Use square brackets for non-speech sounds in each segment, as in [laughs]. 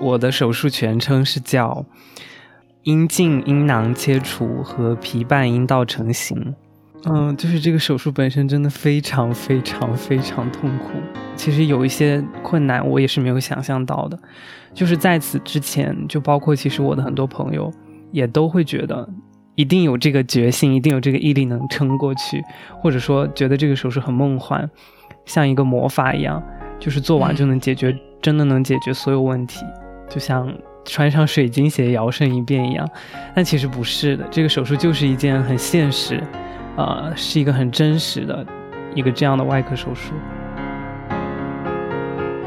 我的手术全称是叫阴茎阴囊切除和皮瓣阴道成型。嗯，就是这个手术本身真的非常非常非常痛苦。其实有一些困难，我也是没有想象到的。就是在此之前，就包括其实我的很多朋友也都会觉得，一定有这个决心，一定有这个毅力能撑过去，或者说觉得这个手术很梦幻，像一个魔法一样，就是做完就能解决，真的能解决所有问题，就像穿上水晶鞋摇身一变一样。但其实不是的，这个手术就是一件很现实。呃，是一个很真实的一个这样的外科手术，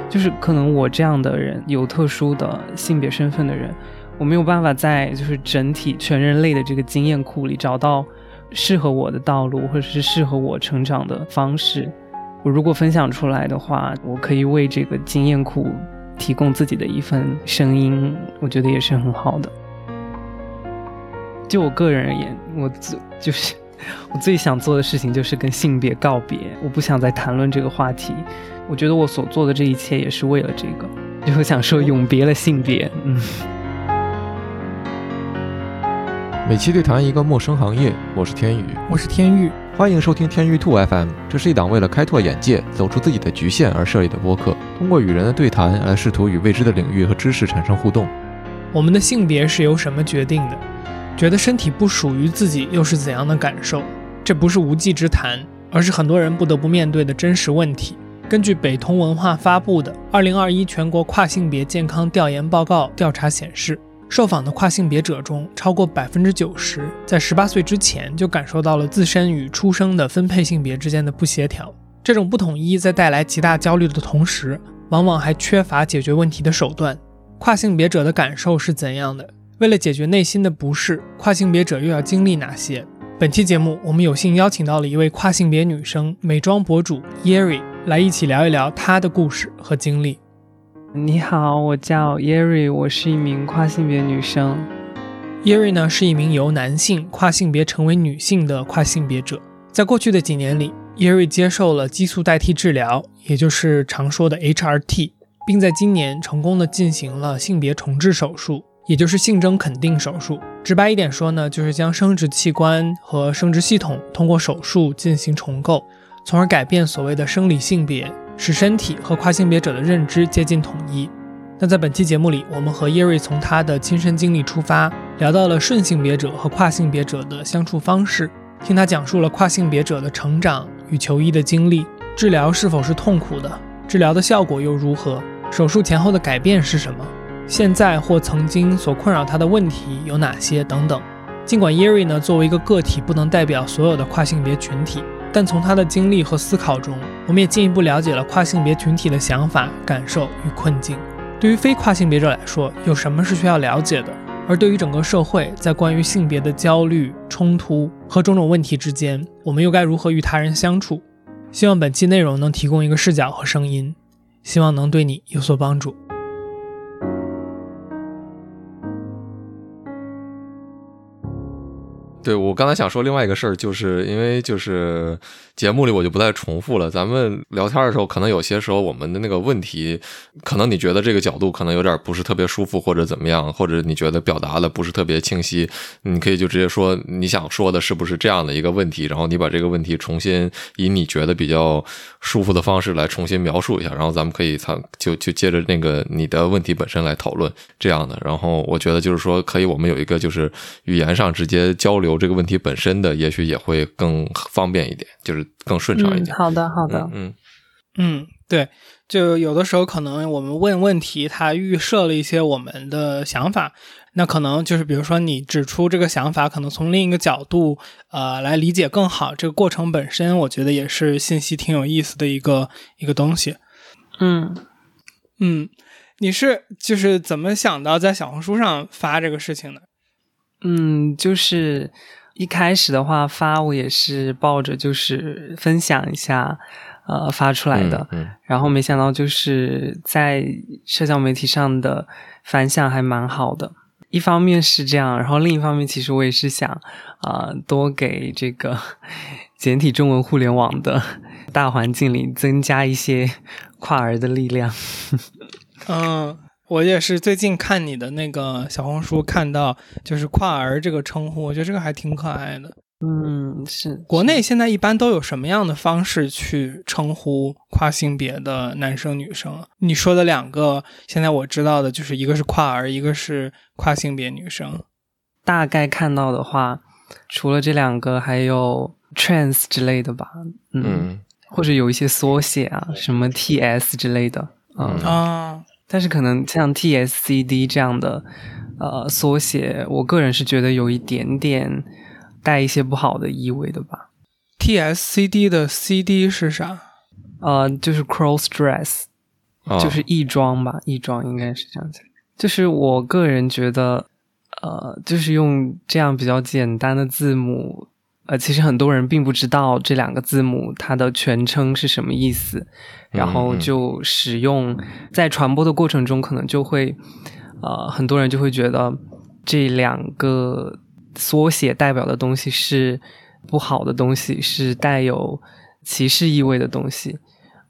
就是可能我这样的人有特殊的性别身份的人，我没有办法在就是整体全人类的这个经验库里找到适合我的道路，或者是适合我成长的方式。我如果分享出来的话，我可以为这个经验库提供自己的一份声音，我觉得也是很好的。就我个人而言，我最就是。我最想做的事情就是跟性别告别，我不想再谈论这个话题。我觉得我所做的这一切也是为了这个，就想说永别了性别。嗯。每期对谈一个陌生行业，我是天宇，我是天宇，欢迎收听天宇兔 FM。这是一档为了开拓眼界、走出自己的局限而设立的播客，通过与人的对谈来试图与未知的领域和知识产生互动。我们的性别是由什么决定的？觉得身体不属于自己又是怎样的感受？这不是无稽之谈，而是很多人不得不面对的真实问题。根据北通文化发布的《二零二一全国跨性别健康调研报告》调查显示，受访的跨性别者中，超过百分之九十在十八岁之前就感受到了自身与出生的分配性别之间的不协调。这种不统一在带来极大焦虑的同时，往往还缺乏解决问题的手段。跨性别者的感受是怎样的？为了解决内心的不适，跨性别者又要经历哪些？本期节目，我们有幸邀请到了一位跨性别女生美妆博主 Yeri 来一起聊一聊她的故事和经历。你好，我叫 Yeri，我是一名跨性别女生。Yeri 呢是一名由男性跨性别成为女性的跨性别者。在过去的几年里，Yeri 接受了激素代替治疗，也就是常说的 HRT，并在今年成功的进行了性别重置手术。也就是性征肯定手术，直白一点说呢，就是将生殖器官和生殖系统通过手术进行重构，从而改变所谓的生理性别，使身体和跨性别者的认知接近统一。那在本期节目里，我们和叶瑞从他的亲身经历出发，聊到了顺性别者和跨性别者的相处方式，听他讲述了跨性别者的成长与求医的经历，治疗是否是痛苦的，治疗的效果又如何，手术前后的改变是什么。现在或曾经所困扰他的问题有哪些等等？尽管 Yeri 呢作为一个个体不能代表所有的跨性别群体，但从他的经历和思考中，我们也进一步了解了跨性别群体的想法、感受与困境。对于非跨性别者来说，有什么是需要了解的？而对于整个社会，在关于性别的焦虑、冲突和种种问题之间，我们又该如何与他人相处？希望本期内容能提供一个视角和声音，希望能对你有所帮助。对我刚才想说另外一个事儿，就是因为就是节目里我就不再重复了。咱们聊天的时候，可能有些时候我们的那个问题，可能你觉得这个角度可能有点不是特别舒服，或者怎么样，或者你觉得表达的不是特别清晰，你可以就直接说你想说的是不是这样的一个问题，然后你把这个问题重新以你觉得比较舒服的方式来重新描述一下，然后咱们可以参就就接着那个你的问题本身来讨论这样的。然后我觉得就是说可以，我们有一个就是语言上直接交流。这个问题本身的，也许也会更方便一点，就是更顺畅一点。好的，好的，嗯嗯，对，就有的时候可能我们问问题，它预设了一些我们的想法，那可能就是比如说你指出这个想法，可能从另一个角度呃来理解更好。这个过程本身，我觉得也是信息挺有意思的一个一个东西。嗯嗯，你是就是怎么想到在小红书上发这个事情的？嗯，就是一开始的话发我也是抱着就是分享一下，呃发出来的，然后没想到就是在社交媒体上的反响还蛮好的。一方面是这样，然后另一方面其实我也是想啊多给这个 [laughs] 简体中文互联网的大环境里增加一些跨儿的力量。[laughs] 嗯。我也是最近看你的那个小红书，看到就是跨儿这个称呼，我觉得这个还挺可爱的。嗯，是国内现在一般都有什么样的方式去称呼跨性别的男生女生？你说的两个，现在我知道的就是一个是跨儿，一个是跨性别女生。大概看到的话，除了这两个，还有 trans 之类的吧，嗯，嗯或者有一些缩写啊，什么 TS 之类的，嗯，啊，但是可能像 TSCD 这样的呃缩写，我个人是觉得有一点点带一些不好的意味的吧。TSCD 的 CD 是啥？呃，就是 cross dress，啊就是亦庄吧，亦庄应该是这样子。就是我个人觉得，呃，就是用这样比较简单的字母，呃，其实很多人并不知道这两个字母它的全称是什么意思，然后嗯就使用在传播的过程中，可能就会，呃，很多人就会觉得这两个缩写代表的东西是不好的东西，是带有歧视意味的东西。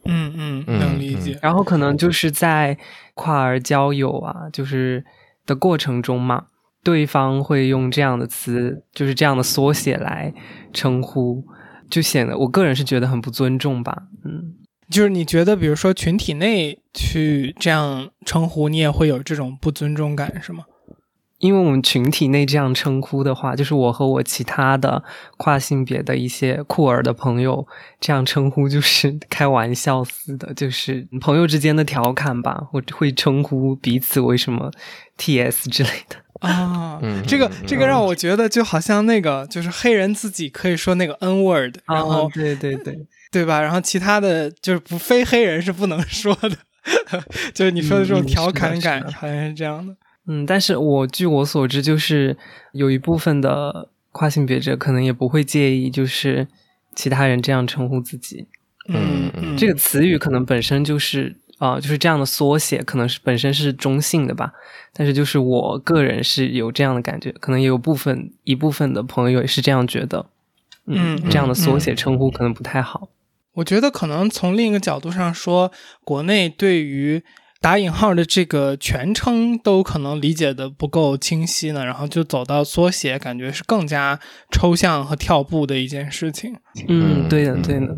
嗯嗯，嗯能理解。然后可能就是在跨儿交友啊，就是的过程中嘛，对方会用这样的词，就是这样的缩写来称呼，就显得我个人是觉得很不尊重吧。嗯，就是你觉得，比如说群体内去这样称呼，你也会有这种不尊重感，是吗？因为我们群体内这样称呼的话，就是我和我其他的跨性别的一些酷儿的朋友这样称呼，就是 [laughs] 开玩笑似的，就是朋友之间的调侃吧，我会称呼彼此为什么 TS 之类的。啊，嗯这个嗯这个让我觉得就好像那个就是黑人自己可以说那个 N word，然后、啊对对对，[laughs] 对吧？然后其他的就是不非黑人是不能说的，[laughs] 就是你说的这种嗯调侃感好像是这样的。嗯，但是我据我所知，就是有一部分的跨性别者可能也不会介意，就是其他人这样称呼自己。嗯嗯，这个词语可能本身就是啊、就是这样的缩写，可能是本身是中性的吧。但是就是我个人是有这样的感觉，可能也有部分一部分的朋友也是这样觉得。嗯这样的缩嗯写称呼可能不太好。我觉得可能从另一个角度上说，国内对于打引号的这个全称都可能理解的不够清晰呢，然后就走到缩写，感觉是更加抽象和跳步的一件事情。嗯，嗯对的，嗯对的。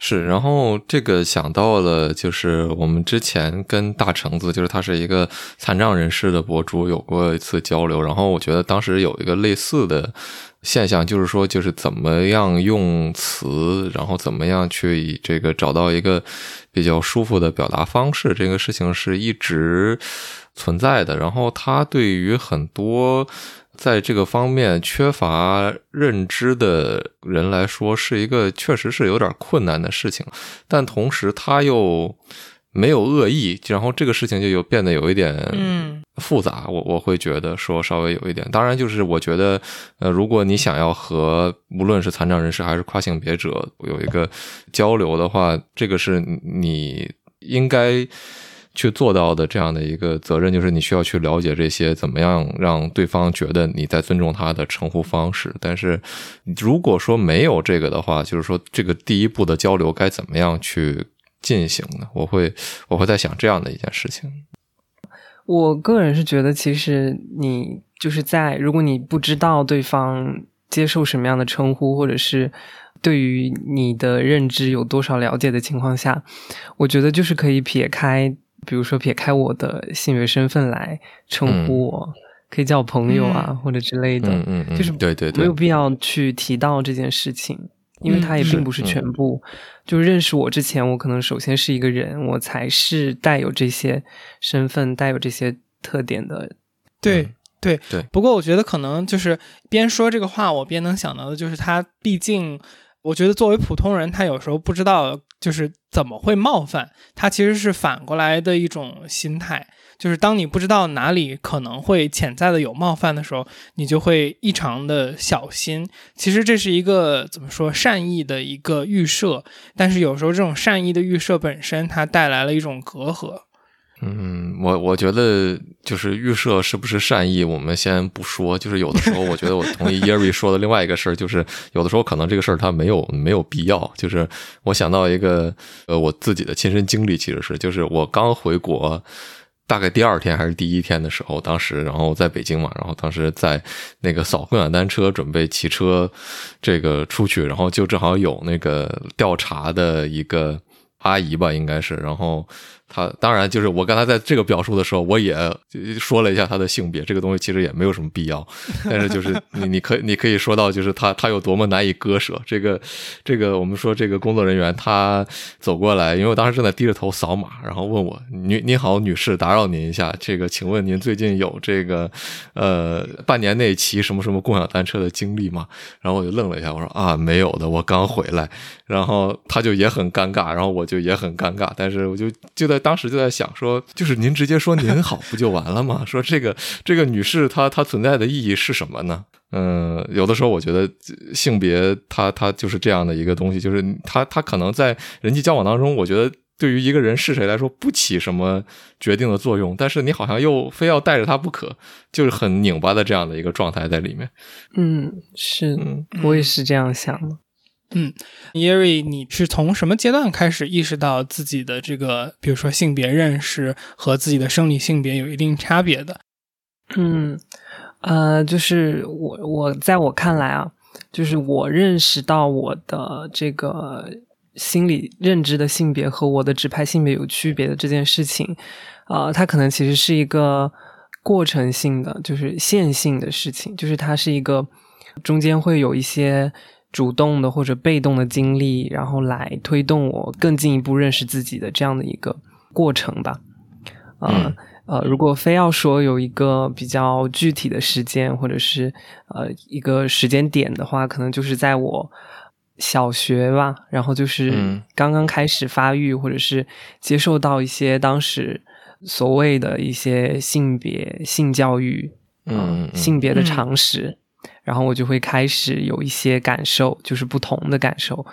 是，然后这个想到了，就是我们之前跟大橙子，就是他是一个残障人士的博主，有过一次交流。然后我觉得当时有一个类似的现象，就是说，就是怎么样用词，然后怎么样去以这个找到一个比较舒服的表达方式，这个事情是一直存在的。然后他对于很多在这个方面缺乏认知的人来说，是一个确实是有点困难的事情，但同时他又没有恶意，然后这个事情就有变得有一点嗯复杂，我我会觉得说稍微有一点。当然，就是我觉得，呃，如果你想要和无论是残障人士还是跨性别者有一个交流的话，这个是你应该去做到的这样的一个责任，就是你需要去了解这些，怎么样让对方觉得你在尊重他的称呼方式。但是如果说没有这个的话，就是说这个第一步的交流该怎么样去进行呢？我会我会在想这样的一件事情。我个人是觉得，其实你就是在如果你不知道对方接受什么样的称呼，或者是对于你的认知有多少了解的情况下，我觉得就是可以撇开，比如说撇开我的性别身份来称呼我，可以叫我朋友啊、嗯。或者之类的，嗯嗯嗯，就是对对对，没有必要去提到这件事情，因为嗯。它也并不是全部。就是认识我之前，我可能首先是一个人，我才是带有这些身份、带有这些特点的。对嗯。对。对。不过我觉得可能就是边说这个话，我边能想到的就是他，毕竟我觉得作为普通人，他有时候不知道就是怎么会冒犯，他其实是反过来的一种心态。就是当你不知道哪里可能会潜在的有冒犯的时候，你就会异常的小心。其实这是一个怎么说善意的一个预设，但是有时候这种善意的预设本身，它带来了一种隔阂。嗯，我我觉得就是预设是不是善意，我们先不说。就是有的时候，我觉得我同意 [laughs] Yeri 说的另外一个事儿，就是有的时候可能这个事儿它没有没有必要。就是我想到一个呃我自己的亲身经历，其实是就是我刚回国大概第二天还是第一天的时候，当时然后在北京嘛，然后当时在那个扫共享单车，准备骑车这个出去，然后就正好有那个调查的一个阿姨吧，应该是，然后。他当然就是我刚才在这个表述的时候，我也说了一下他的性别，这个东西其实也没有什么必要。但是就是你你可以你可以说到，就是他他有多么难以割舍。这个 [laughs] 这个我们说这个工作人员他走过来，因为我当时正在低着头扫码，然后问我：“女你好，女士，打扰您一下，这个请问您最近有这个呃半年内骑什么什么共享单车的经历吗？”然后我就愣了一下，我说：“啊，没有的，我刚回来。”然后他就也很尴尬，然后我就也很尴尬，但是我就就在。当时就在想说，就是您直接说您好不就完了吗？[laughs] 说这个这个女士她她存在的意义是什么呢？嗯，有的时候我觉得性别它它就是这样的一个东西，就是它它可能在人际交往当中，我觉得对于一个人是谁来说不起什么决定的作用，但是你好像又非要带着他不可，就是很拧巴的这样的一个状态在里面。嗯，是，我也是这样想的。嗯，耶瑞，你是从什么阶段开始意识到自己的这个，比如说性别认识和自己的生理性别有一定差别的？嗯，呃，就是我我在我看来啊，就是我认识到我的这个心理认知的性别和我的指派性别有区别的这件事情，啊，它可能其实是一个过程性的，就是线性的事情，就是它是一个中间会有一些。主动的或者被动的经历，然后来推动我更进一步认识自己的这样的一个过程吧。呃呃，如果非要说有一个比较具体的时间，或者是呃一个时间点的话，可能就是在我小学吧，然后就是刚刚开始发育，或者是接受到一些当时所谓的一些性别性教育，嗯，性别的常识。然后我就会开始有一些感受，就是不同的感受，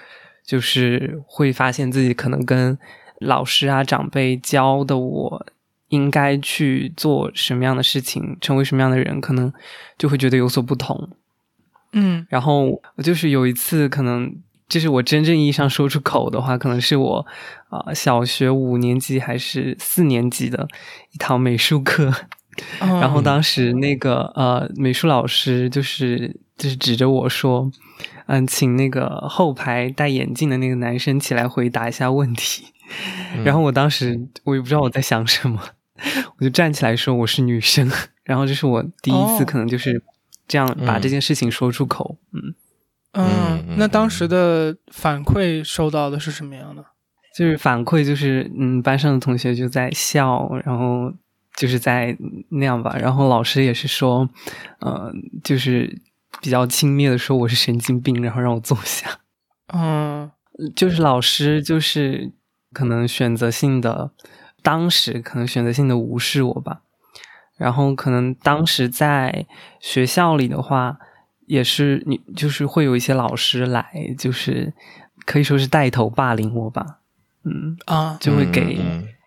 就是会发现自己可能跟老师啊、长辈教的我应该去做什么样的事情，成为什么样的人，可能就会觉得有所不同。嗯，然后我就是有一次，可能这是我真正意义上说出口的话，可能是我啊小学五年级还是四年级的一堂美术课。然后当时那个呃美术老师就是就是指着我说，嗯，请那个后排戴眼镜的那个男生起来回答一下问题。[laughs] 然后我当时我也不知道我在想什么，[laughs] 我就站起来说我是女生。然后这是我第一次可能就是这样把这件事情说出口。嗯嗯，那当时的反馈收到的是什么样的？就是反馈就是嗯班上的同学就在笑，然后。就是在那样吧，然后老师也是说，呃，就是比较轻蔑的说我是神经病，然后让我坐下。[laughs] 嗯，就是老师就是可能选择性的，当时可能选择性的无视我吧。然后可能当时在学校里的话，也是你就是会有一些老师来，就是可以说是带头霸凌我吧。嗯啊，就会给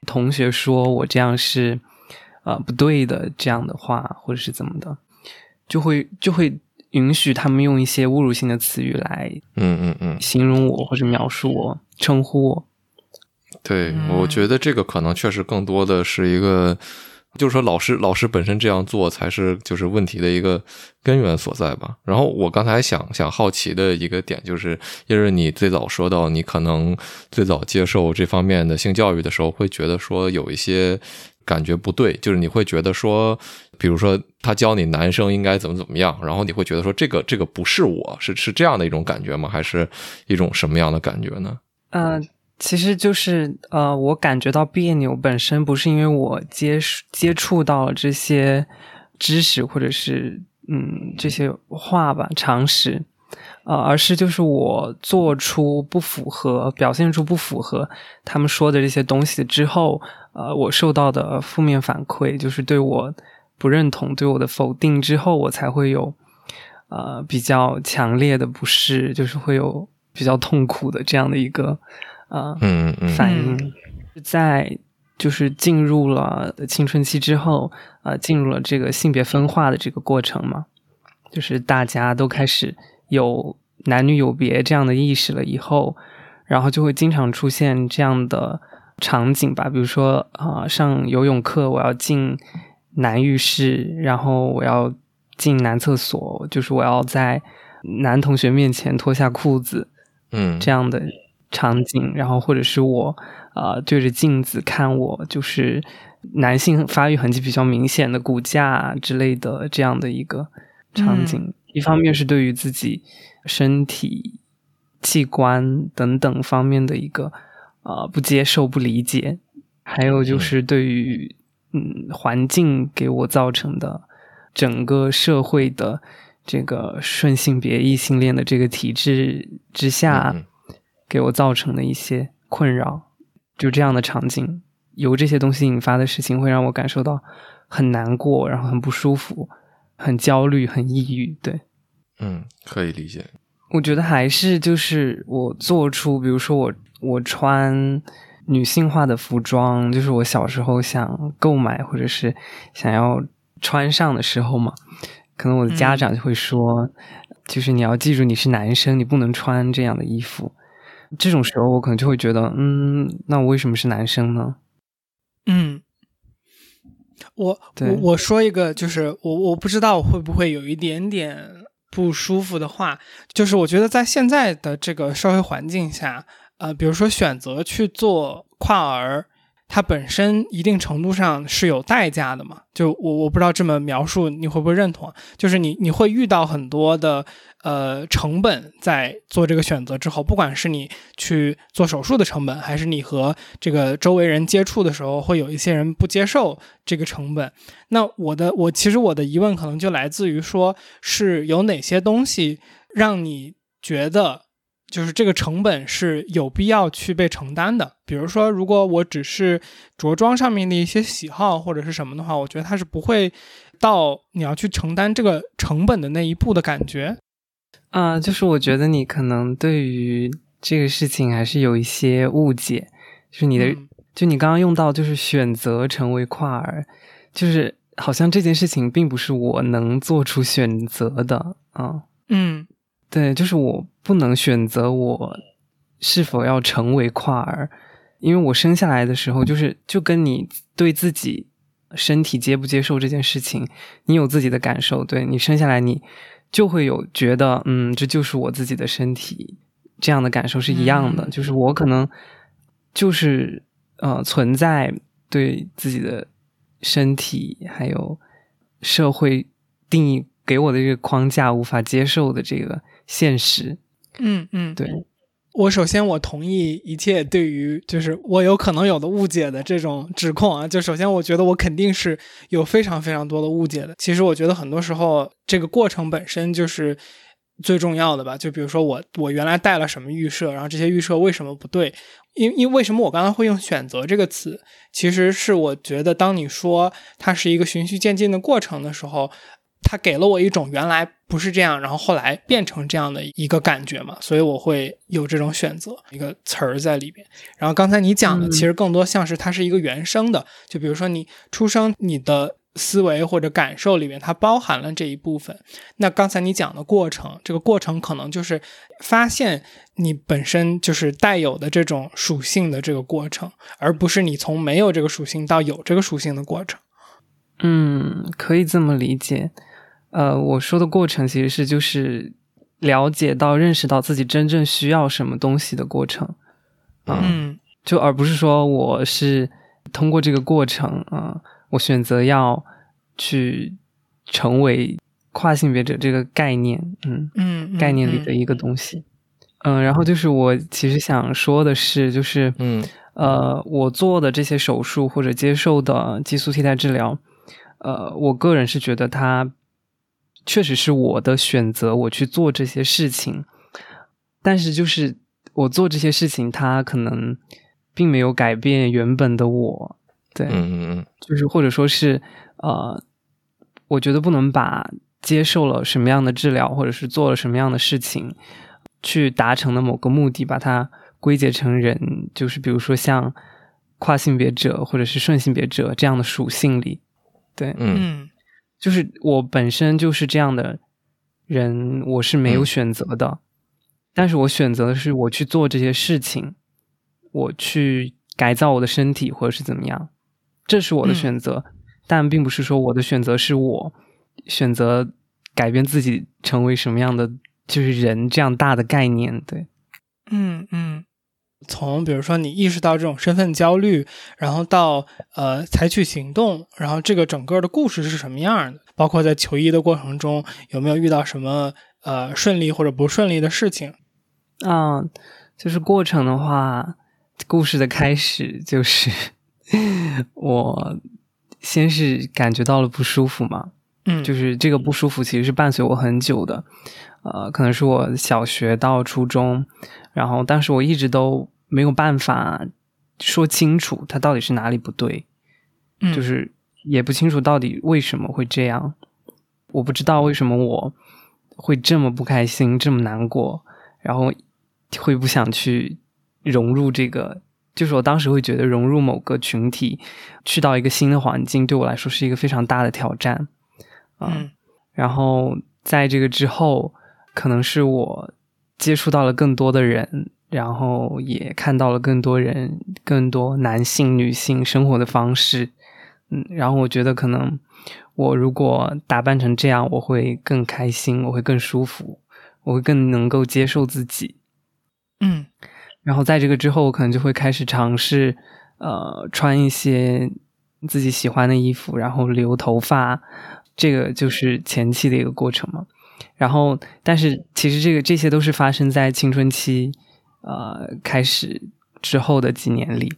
同学说我这样是。呃，不对的，这样的话，或者是怎么的，就会就会允许他们用一些侮辱性的词语来，嗯嗯嗯，形容我或者描述我，称呼我。对，我觉得这个可能确实更多的是一个，就是说老师老师本身这样做才是就是问题的一个根源所在吧。然后我刚才想想好奇的一个点就是，因为你最早说到你可能最早接受这方面的性教育的时候，会觉得说有一些。感觉不对，就是你会觉得说，比如说他教你男生应该怎么怎么样，然后你会觉得说这个这个不是我是是这样的一种感觉吗？还是一种什么样的感觉呢？呃，其实就是呃，我感觉到别扭本身不是因为我接接触到了这些知识或者是嗯这些话吧常识。呃，而是就是我做出不符合、表现出不符合他们说的这些东西之后，呃，我受到的负面反馈就是对我不认同、对我的否定之后，我才会有呃比较强烈的不适，就是会有比较痛苦的这样的一个呃反应。在就是进入了青春期之后，呃，进入了这个性别分化的这个过程嘛，就是大家都开始。有男女有别这样的意识了以后，然后就会经常出现这样的场景吧，比如说啊、上游泳课我要进男浴室，然后我要进男厕所，就是我要在男同学面前脱下裤子嗯，这样的场景，然后或者是我呃对着镜子看我就是男性发育痕迹比较明显的骨架之类的这样的一个场景。一方面是对于自己身体器官等等方面的一个呃不接受、不理解，还有就是对于嗯环境给我造成的整个社会的这个顺性别异性恋的这个体制之下嗯给我造成的一些困扰，就这样的场景，由这些东西引发的事情，会让我感受到很难过，然后很不舒服，很焦虑，很抑郁。对，嗯，可以理解。我觉得还是就是我做出，比如说我我穿女性化的服装，就是我小时候想购买或者是想要穿上的时候嘛，可能我的家长就会说，就是你要记住你是男生，你不能穿这样的衣服。这种时候我可能就会觉得，嗯，那我为什么是男生呢？嗯，我我我说一个，就是我我不知道会不会有一点点不舒服的话，就是我觉得在现在的这个社会环境下，呃，比如说选择去做跨儿，它本身一定程度上是有代价的嘛。就我我不知道这么描述你会不会认同，就是你你会遇到很多的呃成本在做这个选择之后，不管是你去做手术的成本，还是你和这个周围人接触的时候，会有一些人不接受这个成本。那我的我其实我的疑问可能就来自于说，是有哪些东西让你觉得就是这个成本是有必要去被承担的？比如说，如果我只是着装上面的一些喜好或者是什么的话，我觉得它是不会到你要去承担这个成本的那一步的感觉。啊、就是我觉得你可能对于这个事情还是有一些误解，就是你的，嗯就你刚刚用到就是选择成为跨儿，就是好像这件事情并不是我能做出选择的啊、嗯对，就是我不能选择我是否要成为跨儿，因为我生下来的时候就是就跟你对自己身体接不接受这件事情，你有自己的感受，对你生下来你就会有觉得，嗯，这就是我自己的身体，这样的感受是一样的，嗯。就是我可能就是呃存在对自己的身体还有社会定义给我的这个框架无法接受的这个现实，嗯嗯，对，我首先我同意一切对于就是我有可能有的误解的这种指控啊，就首先我觉得我肯定是有非常非常多的误解的。其实我觉得很多时候这个过程本身就是最重要的吧。就比如说我我原来带了什么预设，然后这些预设为什么不对？因因为什么我刚才会用选择这个词，其实是我觉得当你说它是一个循序渐进的过程的时候，它给了我一种原来不是这样，然后后来变成这样的一个感觉嘛，所以我会有这种选择一个词儿在里边。然后刚才你讲的嗯其实更多像是它是一个原生的，就比如说你出生你的思维或者感受里面它包含了这一部分。那刚才你讲的过程，这个过程可能就是发现你本身就是带有的这种属性的这个过程，而不是你从没有这个属性到有这个属性的过程。嗯，可以这么理解。呃，我说的过程其实是就是了解到、认识到自己真正需要什么东西的过程，啊、嗯就而不是说我是通过这个过程啊、我选择要去成为跨性别者这个概念，嗯，嗯，嗯概念里的一个东西。嗯，然后就是我其实想说的是，就是嗯呃，我做的这些手术或者接受的激素替代治疗，呃，我个人是觉得它确实是我的选择，我去做这些事情。但是就是我做这些事情，它可能并没有改变原本的我，对，嗯嗯嗯就是或者说是呃，我觉得不能把接受了什么样的治疗，或者是做了什么样的事情，去达成的某个目的，把它归结成人，就是比如说像跨性别者或者是顺性别者这样的属性里，对，嗯。嗯。就是我本身就是这样的人，我是没有嗯。选择的，但是我选择的是我去做这些事情，我去改造我的身体，或者是怎么样，这是我的选择，但并不是说我的选择是我选择改变自己成为什么样的就是人这样大的概念。对，嗯嗯。从比如说你意识到这种身份焦虑，然后到呃采取行动，然后这个整个的故事是什么样的？包括在求医的过程中有没有遇到什么呃顺利或者不顺利的事情？啊，就是过程的话，故事的开始就是 [laughs] 我先是感觉到了不舒服嘛，嗯，就是这个不舒服其实是伴随我很久的，呃，可能是我小学到初中。然后，但是我一直都没有办法说清楚他到底是哪里不对，嗯，就是也不清楚到底为什么会这样，我不知道为什么我会这么不开心，这么难过，然后会不想去融入这个，就是我当时会觉得融入某个群体，去到一个新的环境，对我来说是一个非常大的挑战，嗯，然后在这个之后，可能是我。接触到了更多的人，然后也看到了更多人、更多男性、女性生活的方式，嗯，然后我觉得可能我如果打扮成这样，我会更开心，我会更舒服，我会更能够接受自己，嗯，然后在这个之后，我可能就会开始尝试，呃，穿一些自己喜欢的衣服，然后留头发，这个就是前期的一个过程嘛。然后，但是其实这个这些都是发生在青春期，呃，开始之后的几年里。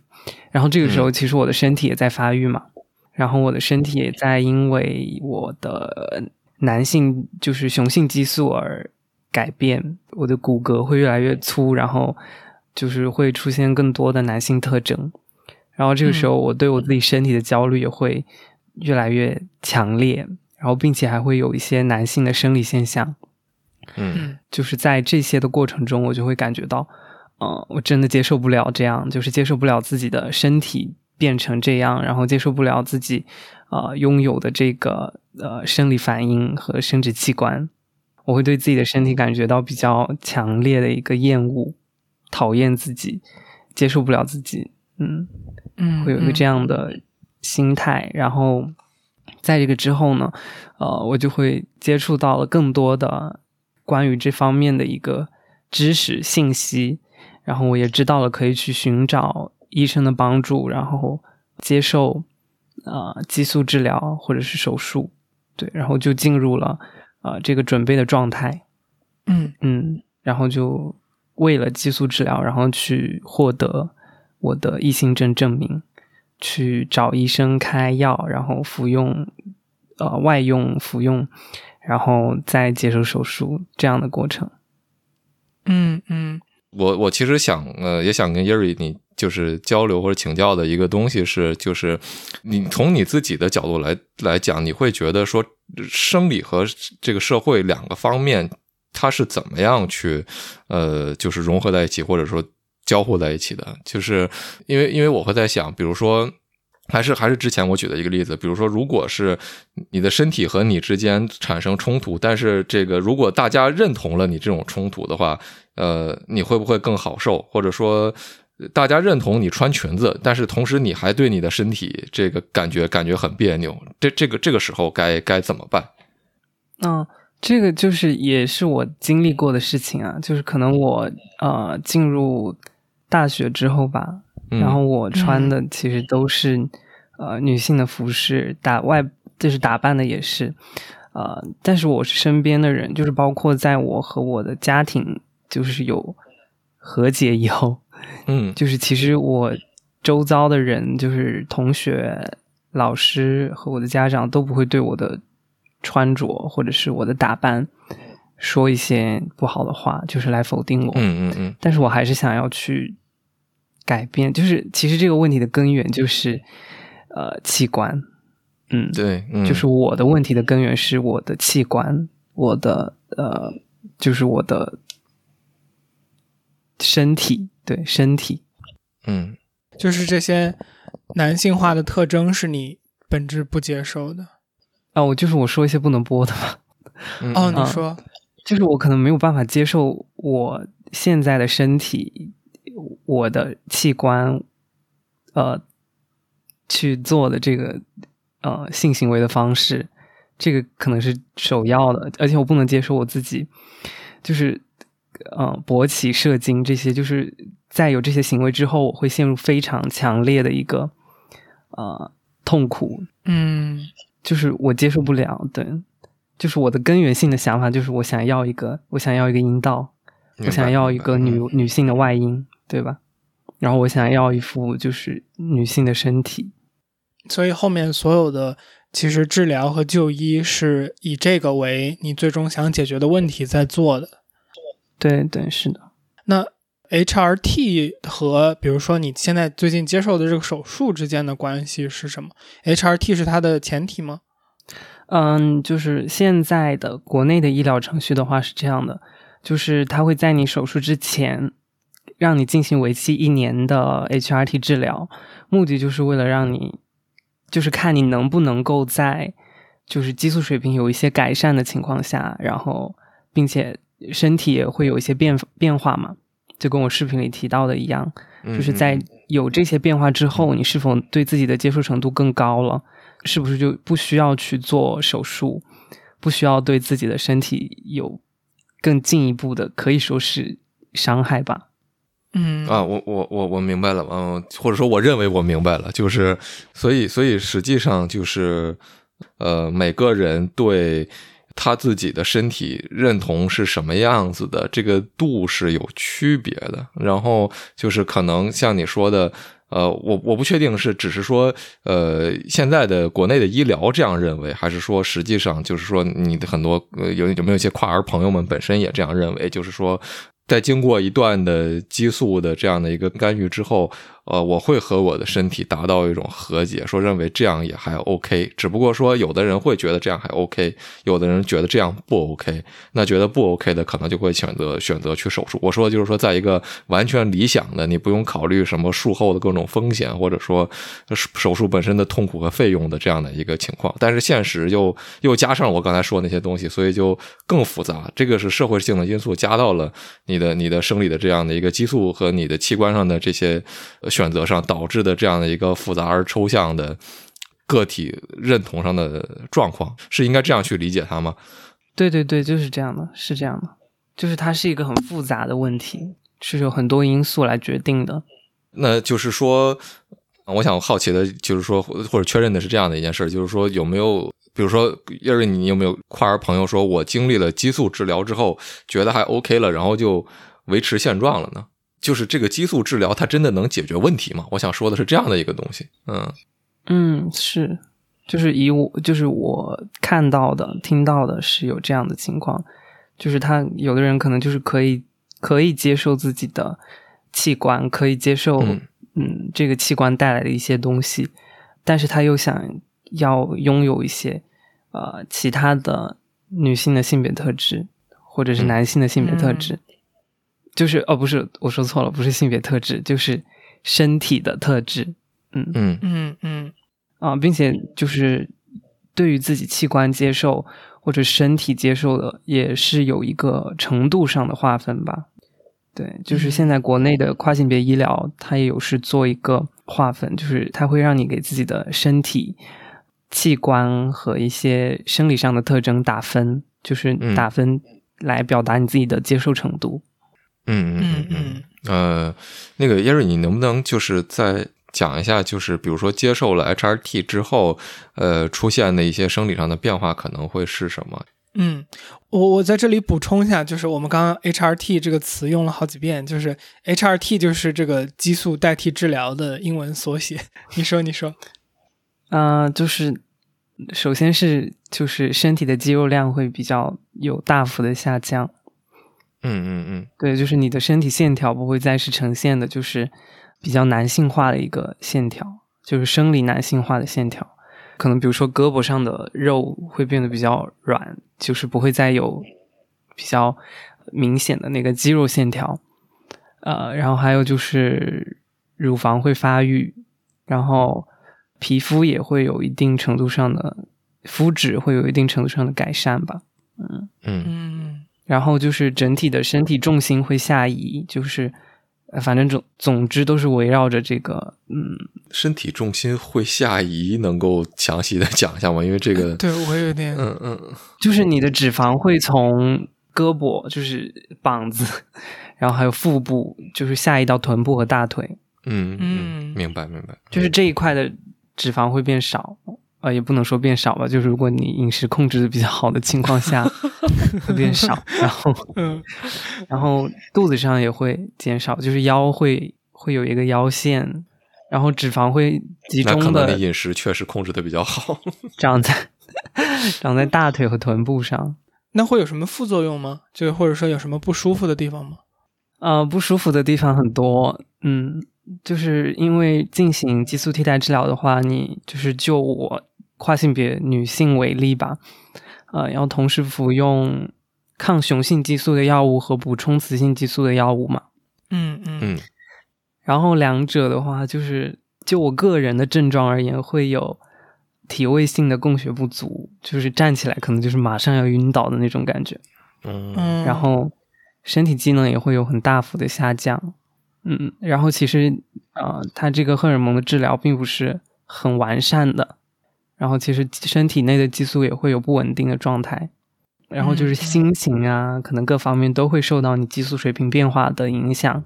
然后这个时候，其实我的身体也在发育嘛。然后我的身体也在因为我的男性就是雄性激素而改变，我的骨骼会越来越粗，然后就是会出现更多的男性特征。然后这个时候，我对我自己身体的焦虑也会越来越强烈。然后，并且还会有一些男性的生理现象，嗯，就是在这些的过程中，我就会感觉到，呃，我真的接受不了这样，就是接受不了自己的身体变成这样，然后接受不了自己，呃，拥有的这个呃生理反应和生殖器官，我会对自己的身体感觉到比较强烈的一个厌恶，讨厌自己，接受不了自己，嗯嗯，会有一个这样的心态，然后。在这个之后呢，呃，我就会接触到了更多的关于这方面的一个知识信息，然后我也知道了可以去寻找医生的帮助，然后接受呃激素治疗或者是手术，对，然后就进入了呃这个准备的状态，嗯。嗯，然后就为了激素治疗，然后去获得我的异性症证明。去找医生开药，然后服用，呃，外用服用，然后再接受手术这样的过程。嗯嗯，我我其实想，呃，也想跟耶瑞你就是交流或者请教的一个东西是，就是你从你自己的角度来来讲，你会觉得说生理和这个社会两个方面，它是怎么样去，呃，就是融合在一起，或者说。交互在一起的，就是因为因为我会在想，比如说，还是还是之前我举的一个例子，比如说，如果是你的身体和你之间产生冲突，但是这个如果大家认同了你这种冲突的话，呃，你会不会更好受？或者说，大家认同你穿裙子，但是同时你还对你的身体这个感觉感觉很别扭，这这个这个时候该该怎么办？嗯。这个就是也是我经历过的事情啊，就是可能我呃进入大学之后吧，然后我穿的其实都是呃女性的服饰，打外就是打扮的也是，呃，但是我是身边的人，就是包括在我和我的家庭就是有和解以后，嗯，[laughs] 就是其实我周遭的人，就是同学、老师和我的家长都不会对我的。穿着或者是我的打扮，说一些不好的话，就是来否定我。嗯嗯嗯。但是我还是想要去改变，就是其实这个问题的根源就是呃器官。嗯，对，就是我的问题的根源是我的器官，我的呃，就是我的身体，对身体。嗯，就是这些男性化的特征是你本质不接受的。啊，我就是我说一些不能播的嘛。哦，你说，就是我可能没有办法接受我现在的身体，我的器官，呃去做的这个呃性行为的方式，这个可能是首要的，而且我不能接受我自己就是呃勃起射精这些，就是在有这些行为之后，我会陷入非常强烈的一个呃痛苦，嗯。就是我接受不了，对，就是我的根源性的想法就是我想要一个，我想要一个阴道，我想要一个女女性的外阴，对吧？然后我想要一副就是女性的身体，所以后面所有的其实治疗和就医是以这个为你最终想解决的问题在做的。对对是的，那 HRT 和比如说你现在最近接受的这个手术之间的关系是什么？HRT 是它的前提吗？嗯，就是现在的国内的医疗程序的话是这样的，就是它会在你手术之前让你进行为期一年的 HRT 治疗，目的就是为了让你，就是看你能不能够在就是激素水平有一些改善的情况下，然后并且身体也会有一些变变化嘛，就跟我视频里提到的一样，嗯就是在有这些变化之后，你是否对自己的接受程度更高了？是不是就不需要去做手术，不需要对自己的身体有更进一步的，可以说是伤害吧？嗯啊，我我我我明白了，嗯，或者说我认为我明白了，就是所以所以实际上就是呃，每个人对他自己的身体认同是什么样子的，这个度是有区别的。然后就是可能像你说的。呃，我我不确定是只是说，呃，现在的国内的医疗这样认为，还是说实际上就是说你的很多呃有有没有一些跨儿朋友们本身也这样认为，就是说，在经过一段的激素的这样的一个干预之后，呃，我会和我的身体达到一种和解，说认为这样也还 OK，只不过说有的人会觉得这样还 OK，有的人觉得这样不 OK，那觉得不 OK 的可能就会选择选择去手术。我说就是说，在一个完全理想的，你不用考虑什么术后的各种风险，或者说手术本身的痛苦和费用的这样的一个情况，但是现实又又加上我刚才说那些东西，所以就更复杂。这个是社会性的因素加到了你的你的生理的这样的一个激素和你的器官上的这些选择上导致的这样的一个复杂而抽象的个体认同上的状况，是应该这样去理解它吗？对对对，就是这样的，是这样的，就是它是一个很复杂的问题，是有很多因素来决定的。那就是说，我想好奇的就是说，或者确认的是这样的一件事，就是说有没有，比如说叶瑞，你有没有跨儿朋友说，我经历了激素治疗之后，觉得还 OK 了，然后就维持现状了呢？就是这个激素治疗，它真的能解决问题吗？我想说的是这样的一个东西。嗯嗯，是，就是以我就是我看到的、听到的是有这样的情况，就是他有的人可能就是可以可以接受自己的器官，可以接受嗯嗯这个器官带来的一些东西，但是他又想要拥有一些呃其他的女性的性别特质，或者是嗯男性的性别特质，就是哦不是我说错了，不是性别特质，就是身体的特质，嗯。嗯。嗯嗯。啊，并且就是对于自己器官接受或者身体接受的，也是有一个程度上的划分吧。对，就是现在国内的跨性别医疗，它也有是做一个划分，就是它会让你给自己的身体器官和一些生理上的特征打分，就是嗯。打分来表达你自己的接受程度。嗯嗯嗯嗯。呃，那个耶瑞，你能不能就是再讲一下，就是比如说接受了 HRT 之后，呃，出现的一些生理上的变化可能会是什么？嗯，我我在这里补充一下，就是我们刚刚 HRT 这个词用了好几遍，就是 HRT 就是这个激素代替治疗的英文缩写。[laughs] 你说，你说，啊、就是首先是就是身体的肌肉量会比较有大幅的下降，嗯嗯嗯对，就是你的身体线条不会再是呈现的，就是比较男性化的一个线条，就是生理男性化的线条。可能比如说胳膊上的肉会变得比较软，就是不会再有比较明显的那个肌肉线条。呃，然后还有就是乳房会发育，然后皮肤也会有一定程度上的肤质会有一定程度上的改善吧。嗯嗯然后就是整体的身体重心会下移，就是呃反正总总之都是围绕着这个嗯身体重心会下移，能够详细的 [laughs] 讲一下吗？因为这个，[laughs] 对我有点，嗯嗯，就是你的脂肪会从胳膊，就是膀子，然后还有腹部，就是下移到臀部和大腿，嗯嗯明白明白，就是这一块的脂肪会变少。呃，也不能说变少吧，就是如果你饮食控制的比较好的情况下，[laughs] 会变少，然后，嗯然后肚子上也会减少，就是腰会会有一个腰线，然后脂肪会集那可中的能你饮食确实控制的比较好。[laughs] 长在长在大腿和臀部上。那会有什么副作用吗？就或者说有什么不舒服的地方吗？呃，不舒服的地方很多，嗯，就是因为进行激素替代治疗的话，你就是就我跨性别女性为例吧，呃，要同时服用抗雄性激素的药物和补充雌性激素的药物嘛。嗯嗯嗯然后两者的话，就是就我个人的症状而言，会有体位性的供血不足，就是站起来可能就是马上要晕倒的那种感觉。嗯嗯，然后身体机能也会有很大幅的下降。嗯，然后其实呃，它这个荷尔蒙的治疗并不是很完善的，然后其实身体内的激素也会有不稳定的状态，然后就是嗯心情啊，可能各方面都会受到你激素水平变化的影响。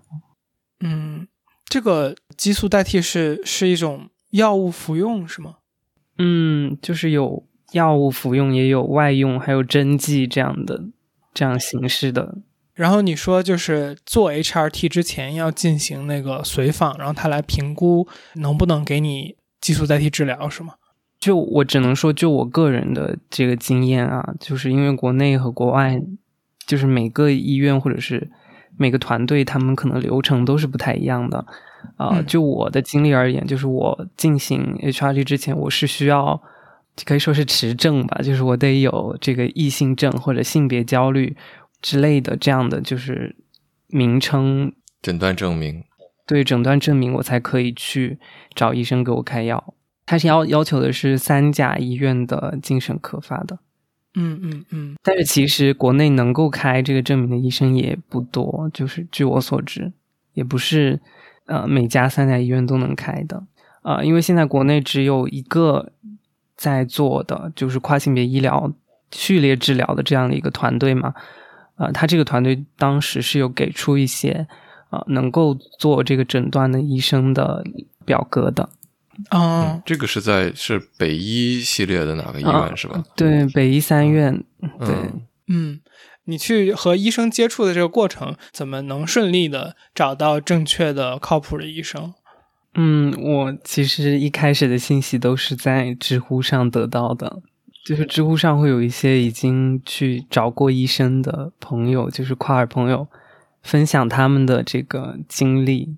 嗯，这个激素代替是是一种药物服用是吗？嗯，就是有药物服用，也有外用，还有针剂这样的这样形式的然后你说就是做 HRT 之前要进行那个随访，然后他来评估能不能给你激素代替治疗是吗？就我只能说，就我个人的这个经验啊，就是因为国内和国外，就是每个医院或者是每个团队，他们可能流程都是不太一样的。啊、嗯就我的经历而言，就是我进行 HRT 之前，我是需要可以说是持证吧，就是我得有这个异性症或者性别焦虑之类的这样的就是名称诊断证明，对诊断证明，我才可以去找医生给我开药。他是要要求的是三甲医院的精神科发的，嗯嗯嗯。但是其实国内能够开这个证明的医生也不多，就是据我所知，也不是呃每家三甲医院都能开的。啊、呃因为现在国内只有一个在做的，就是跨性别医疗序列治疗的这样的一个团队嘛，呃，他这个团队当时是有给出一些呃能够做这个诊断的医生的表格的，啊这个是在是北医系列的哪个医院、啊是吧？对，北医三院，对。嗯嗯，你去和医生接触的这个过程，怎么能顺利的找到正确的、靠谱的医生？嗯，我其实一开始的信息都是在知乎上得到的，就是知乎上会有一些已经去找过医生的朋友，就是跨耳朋友，分享他们的这个经历，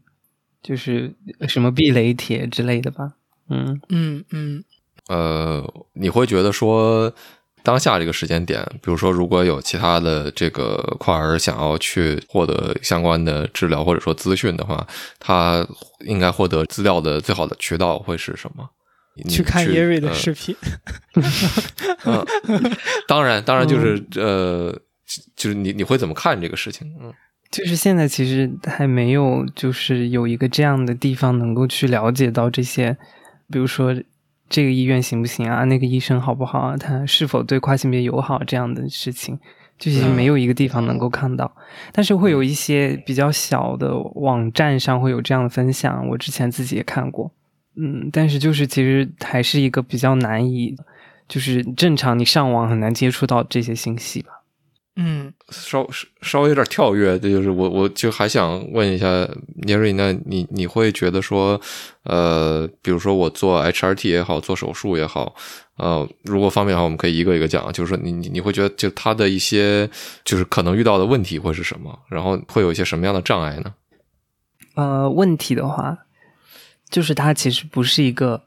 就是什么避雷帖之类的吧。嗯嗯嗯呃，你会觉得说，当下这个时间点，比如说如果有其他的这个跨儿想要去获得相关的治疗或者说资讯的话，他应该获得资料的最好的渠道会是什么？你去看耶瑞的呃视频。[laughs] 嗯，当然，当然就是、呃，就是你你会怎么看这个事情？嗯就是现在其实还没有，就是有一个这样的地方能够去了解到这些，比如说这个医院行不行啊，那个医生好不好啊，他是否对跨性别友好这样的事情，就其实没有一个地方能够看到。但是会有一些比较小的网站上会有这样的分享，我之前自己也看过，嗯，但是就是其实还是一个比较难以，就是正常你上网很难接触到这些信息吧。嗯。稍稍微有点跳跃，这就是我我就还想问一下聂瑞，那你你会觉得说，呃，比如说我做 HRT 也好，做手术也好，呃，如果方便的话，我们可以一个一个讲，就是说你你你会觉得就他的一些就是可能遇到的问题会是什么，然后会有一些什么样的障碍呢？呃，问题的话，就是它其实不是一个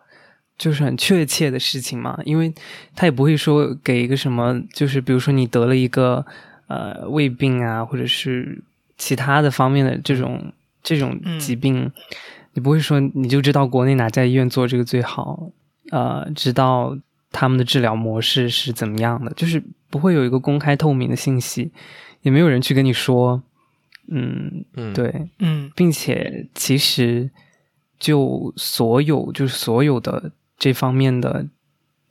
就是很确切的事情嘛，因为他也不会说给一个什么，就是比如说你得了一个呃胃病啊，或者是其他的方面的这种这种嗯。疾病，你不会说你就知道国内哪家医院做这个最好，呃，知道他们的治疗模式是怎么样的，就是不会有一个公开透明的信息，也没有人去跟你说，嗯，嗯，，对，嗯。并且其实就所有就是所有的这方面的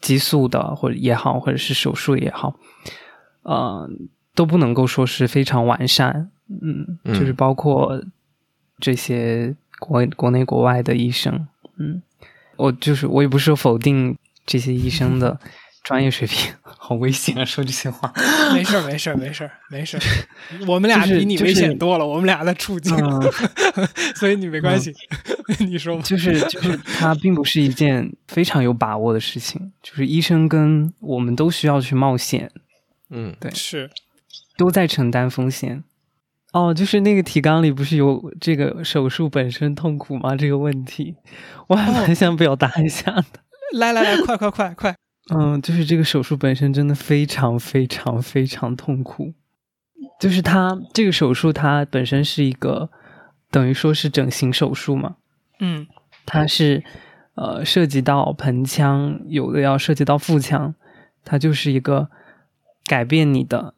激素的或者也好，或者是手术也好，呃，都不能够说是非常完善。嗯，就是包括这些国国内国外的医生，嗯，我就是我也不是否定这些医生的专业水平，[laughs] 好危险啊！说这些话，[laughs] 没事儿，[laughs] 没事儿，没事儿，没事儿。我们俩比你危险多了，我们俩的处境，所以你没关系。你说吧，就是就是它并不是一件非常有把握的事情，就是医生跟我们都需要去冒险，嗯，对，是都在承担风险。哦，就是那个提纲里不是有这个手术本身痛苦吗？这个问题，我还蛮想表达一下的。来来来，快快快快！嗯，就是这个手术本身真的非常非常非常痛苦。就是它这个手术，它本身是一个等于说是整形手术嘛。嗯，它是呃涉及到盆腔，有的要涉及到腹腔，它就是一个改变你的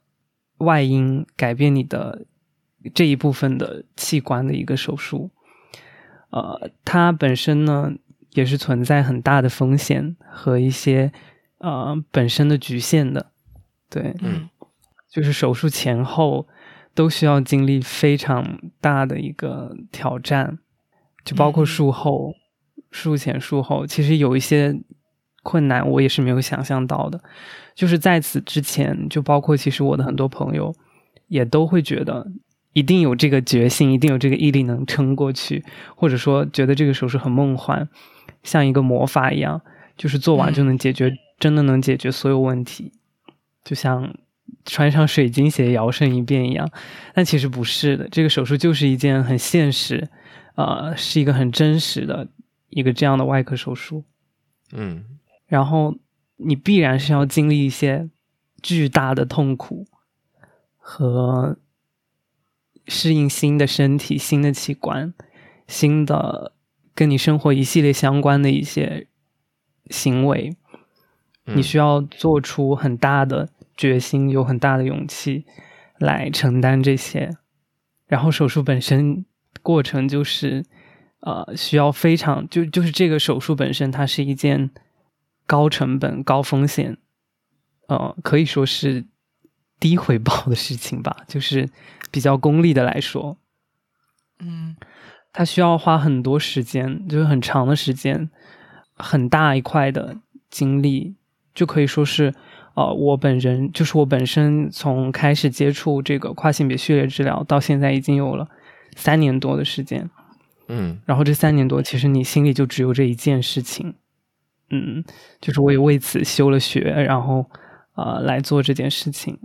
外阴，改变你的。这一部分的器官的一个手术，呃，它本身呢也是存在很大的风险和一些呃本身的局限的，对，嗯，就是手术前后都需要经历非常大的一个挑战，就包括术后、术前、术后，其实有一些困难我也是没有想象到的，就是在此之前，就包括其实我的很多朋友也都会觉得。一定有这个决心，一定有这个毅力能撑过去，或者说觉得这个手术很梦幻，像一个魔法一样，就是做完就能解决，真的能解决所有问题，就像穿上水晶鞋摇身一变一样。但其实不是的，这个手术就是一件很现实，呃，是一个很真实的一个这样的外科手术。嗯，然后你必然是要经历一些巨大的痛苦和。适应新的身体、新的器官、新的跟你生活一系列相关的一些行为，你需要做出很大的决心，有很大的勇气来承担这些。然后手术本身过程就是，呃，需要非常就就是这个手术本身，它是一件高成本、高风险，呃，可以说是低回报的事情吧，就是。比较功利的来说，嗯，它需要花很多时间，就是很长的时间，很大一块的精力，就可以说是，呃，我本人就是我本身从开始接触这个跨性别序列治疗到现在已经有了三年多的时间，嗯，然后这三年多其实你心里就只有这一件事情，嗯，就是我也为此休了学，然后呃来做这件事情。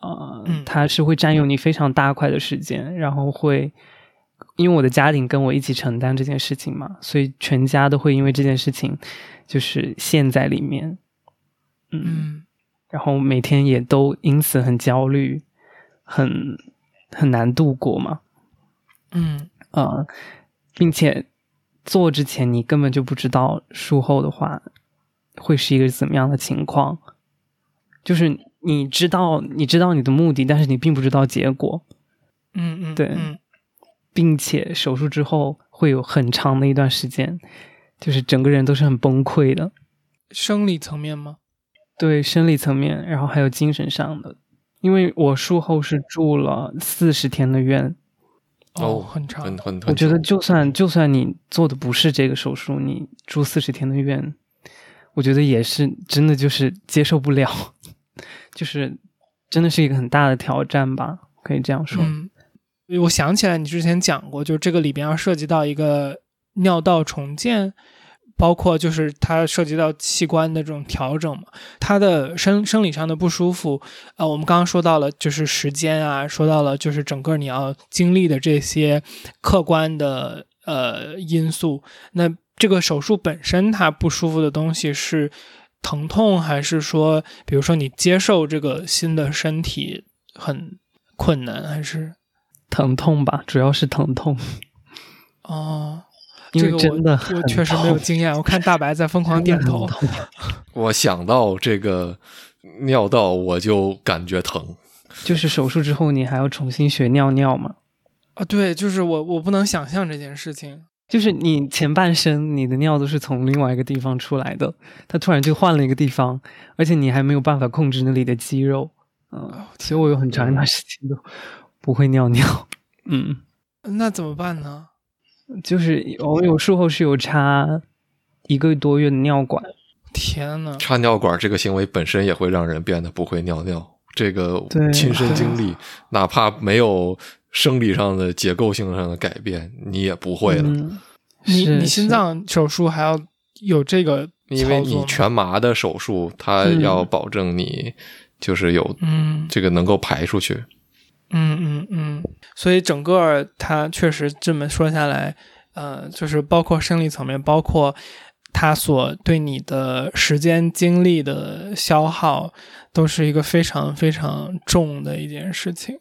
呃，它是会占用你非常大块的时间，然后会因为我的家庭跟我一起承担这件事情嘛，所以全家都会因为这件事情就是陷在里面，嗯，然后每天也都因此很焦虑，很很难度过嘛，嗯呃，并且做之前你根本就不知道术后的话会是一个怎么样的情况，就是。你知道，你知道你的目的，但是你并不知道结果。嗯嗯，对，并且手术之后会有很长的一段时间，就是整个人都是很崩溃的。生理层面吗？对，生理层面，然后还有精神上的。因为我术后是住了四十天的院。哦，很长，很很。我觉得就算就算你做的不是这个手术，你住四十天的院，我觉得也是真的就是接受不了。[laughs] 就是真的是一个很大的挑战吧，可以这样说。嗯，我想起来你之前讲过，就是这个里边要涉及到一个尿道重建，包括就是它涉及到器官的这种调整嘛。它的生生理上的不舒服，呃，我们刚刚说到了就是时间啊，说到了就是整个你要经历的这些客观的呃因素。那这个手术本身它不舒服的东西是。疼痛还是说，比如说你接受这个新的身体很困难，还是疼痛吧？主要是疼痛。哦，因为真的我确实没有经验。我看大白在疯狂点头。[laughs] 我想到这个尿道，我就感觉疼。就是手术之后，你还要重新学尿尿吗？啊，对，就是我，我不能想象这件事情。就是你前半生你的尿都是从另外一个地方出来的，它突然就换了一个地方，而且你还没有办法控制那里的肌肉，嗯，所以我有很长一段时间都不会尿尿，嗯，那怎么办呢？就是我有术后是有插一个多月的尿管，天呐，插尿管这个行为本身也会让人变得不会尿尿，这个亲身经历，哪怕没有生理上的结构性上的改变，你也不会了，嗯，你你心脏手术还要有这个因为你全麻的手术，它嗯要保证你就是有嗯这个能够排出去。嗯嗯嗯嗯，所以整个它确实这么说下来，呃，就是包括生理层面，包括它所对你的时间精力的消耗，都是一个非常非常重的一件事情。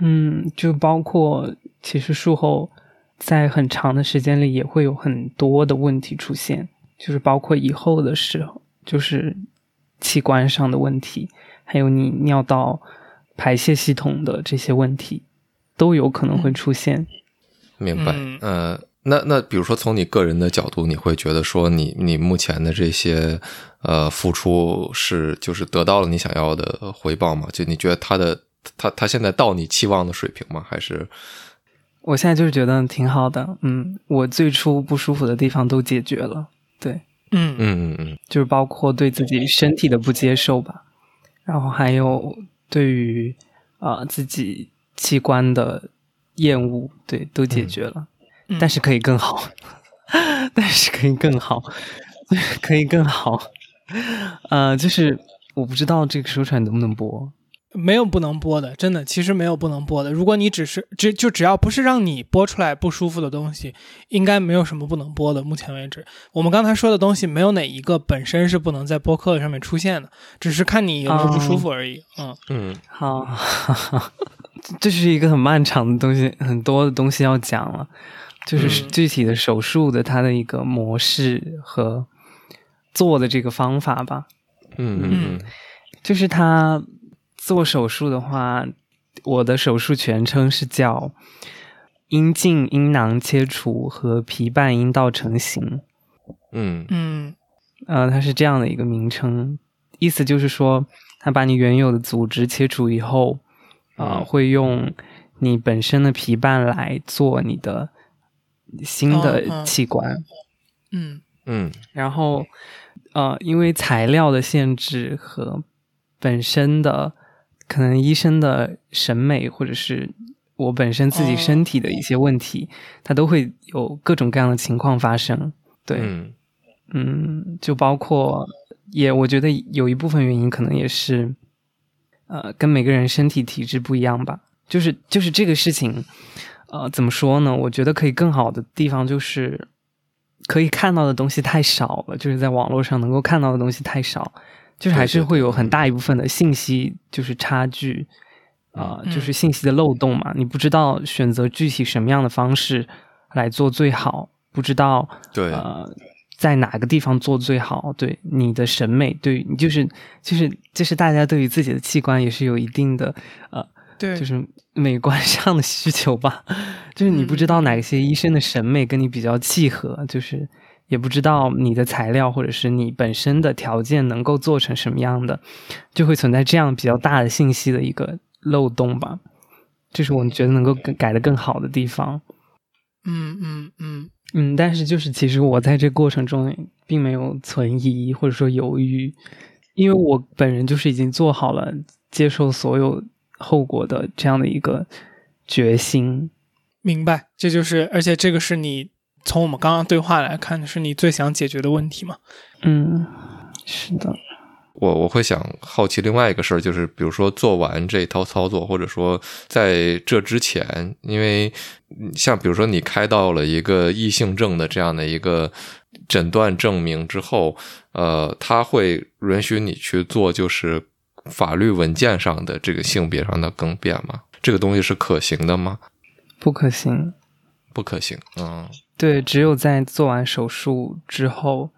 嗯，就包括其实术后在很长的时间里也会有很多的问题出现，就是包括以后的时候，就是器官上的问题，还有你尿道排泄系统的这些问题，都有可能会出现。明白，嗯呃，那那比如说从你个人的角度，你会觉得说你你目前的这些呃付出是就是得到了你想要的回报吗？就你觉得他的他他现在到你期望的水平吗？还是我现在就是觉得挺好的，嗯，我最初不舒服的地方都解决了，对，嗯嗯嗯嗯就是包括对自己身体的不接受吧，然后还有对于呃自己器官的厌恶，对，都解决了，嗯。但是可以更好，[laughs] 但是可以更好，[laughs] 可以更好，呃，就是我不知道这个说出来能不能播，没有不能播的，真的，其实没有不能播的。如果你只是只就只要不是让你播出来不舒服的东西，应该没有什么不能播的。目前为止，我们刚才说的东西没有哪一个本身是不能在播客上面出现的，只是看你有没有不舒服而已。嗯嗯好，[laughs] 这是一个很漫长的东西，很多的东西要讲了，就是嗯具体的手术的它的一个模式和做的这个方法吧。嗯嗯嗯就是他做手术的话，我的手术全称是叫阴茎阴囊切除和皮瓣阴道成型。嗯。嗯。呃，它是这样的一个名称，意思就是说，它把你原有的组织切除以后，啊、嗯。会用你本身的皮瓣来做你的新哦的哦器官，嗯。嗯。然后呃，因为材料的限制和本身的可能医生的审美，或者是我本身自己哦身体的一些问题，它都会有各种各样的情况发生。对，嗯嗯，就包括也，我觉得有一部分原因可能也是，呃，跟每个人身体体质不一样吧。就是就是这个事情，呃，怎么说呢？我觉得可以更好的地方就是，可以看到的东西太少了，就是在网络上能够看到的东西太少，就是还是会有很大一部分的信息就是差距，啊、嗯就是信息的漏洞嘛。你不知道选择具体什么样的方式来做最好，不知道对呃，在哪个地方做最好？对你的审美，对你就是就是就是大家对于自己的器官也是有一定的呃，对，就是美观 [laughs] 上的需求吧。就是你不知道哪些医生的审美跟你比较契合，就是也不知道你的材料或者是你本身的条件能够做成什么样的，就会存在这样比较大的信息的一个漏洞吧。这是我觉得能够更改的更好的地方。嗯嗯嗯嗯，但是就是其实我在这过程中并没有存疑或者说犹豫，因为我本人就是已经做好了接受所有后果的这样的一个决心。明白，这就是，而且这个是你从我们刚刚对话来看，是你最想解决的问题吗？嗯，是的，我我会想好奇另外一个事儿，就是比如说做完这套操作，或者说在这之前，因为嗯像比如说你开到了一个异性症的这样的一个诊断证明之后，呃，他会允许你去做就是法律文件上的这个性别上的更变吗？这个东西是可行的吗？不可行。不可行。嗯对，只有在做完手术之后，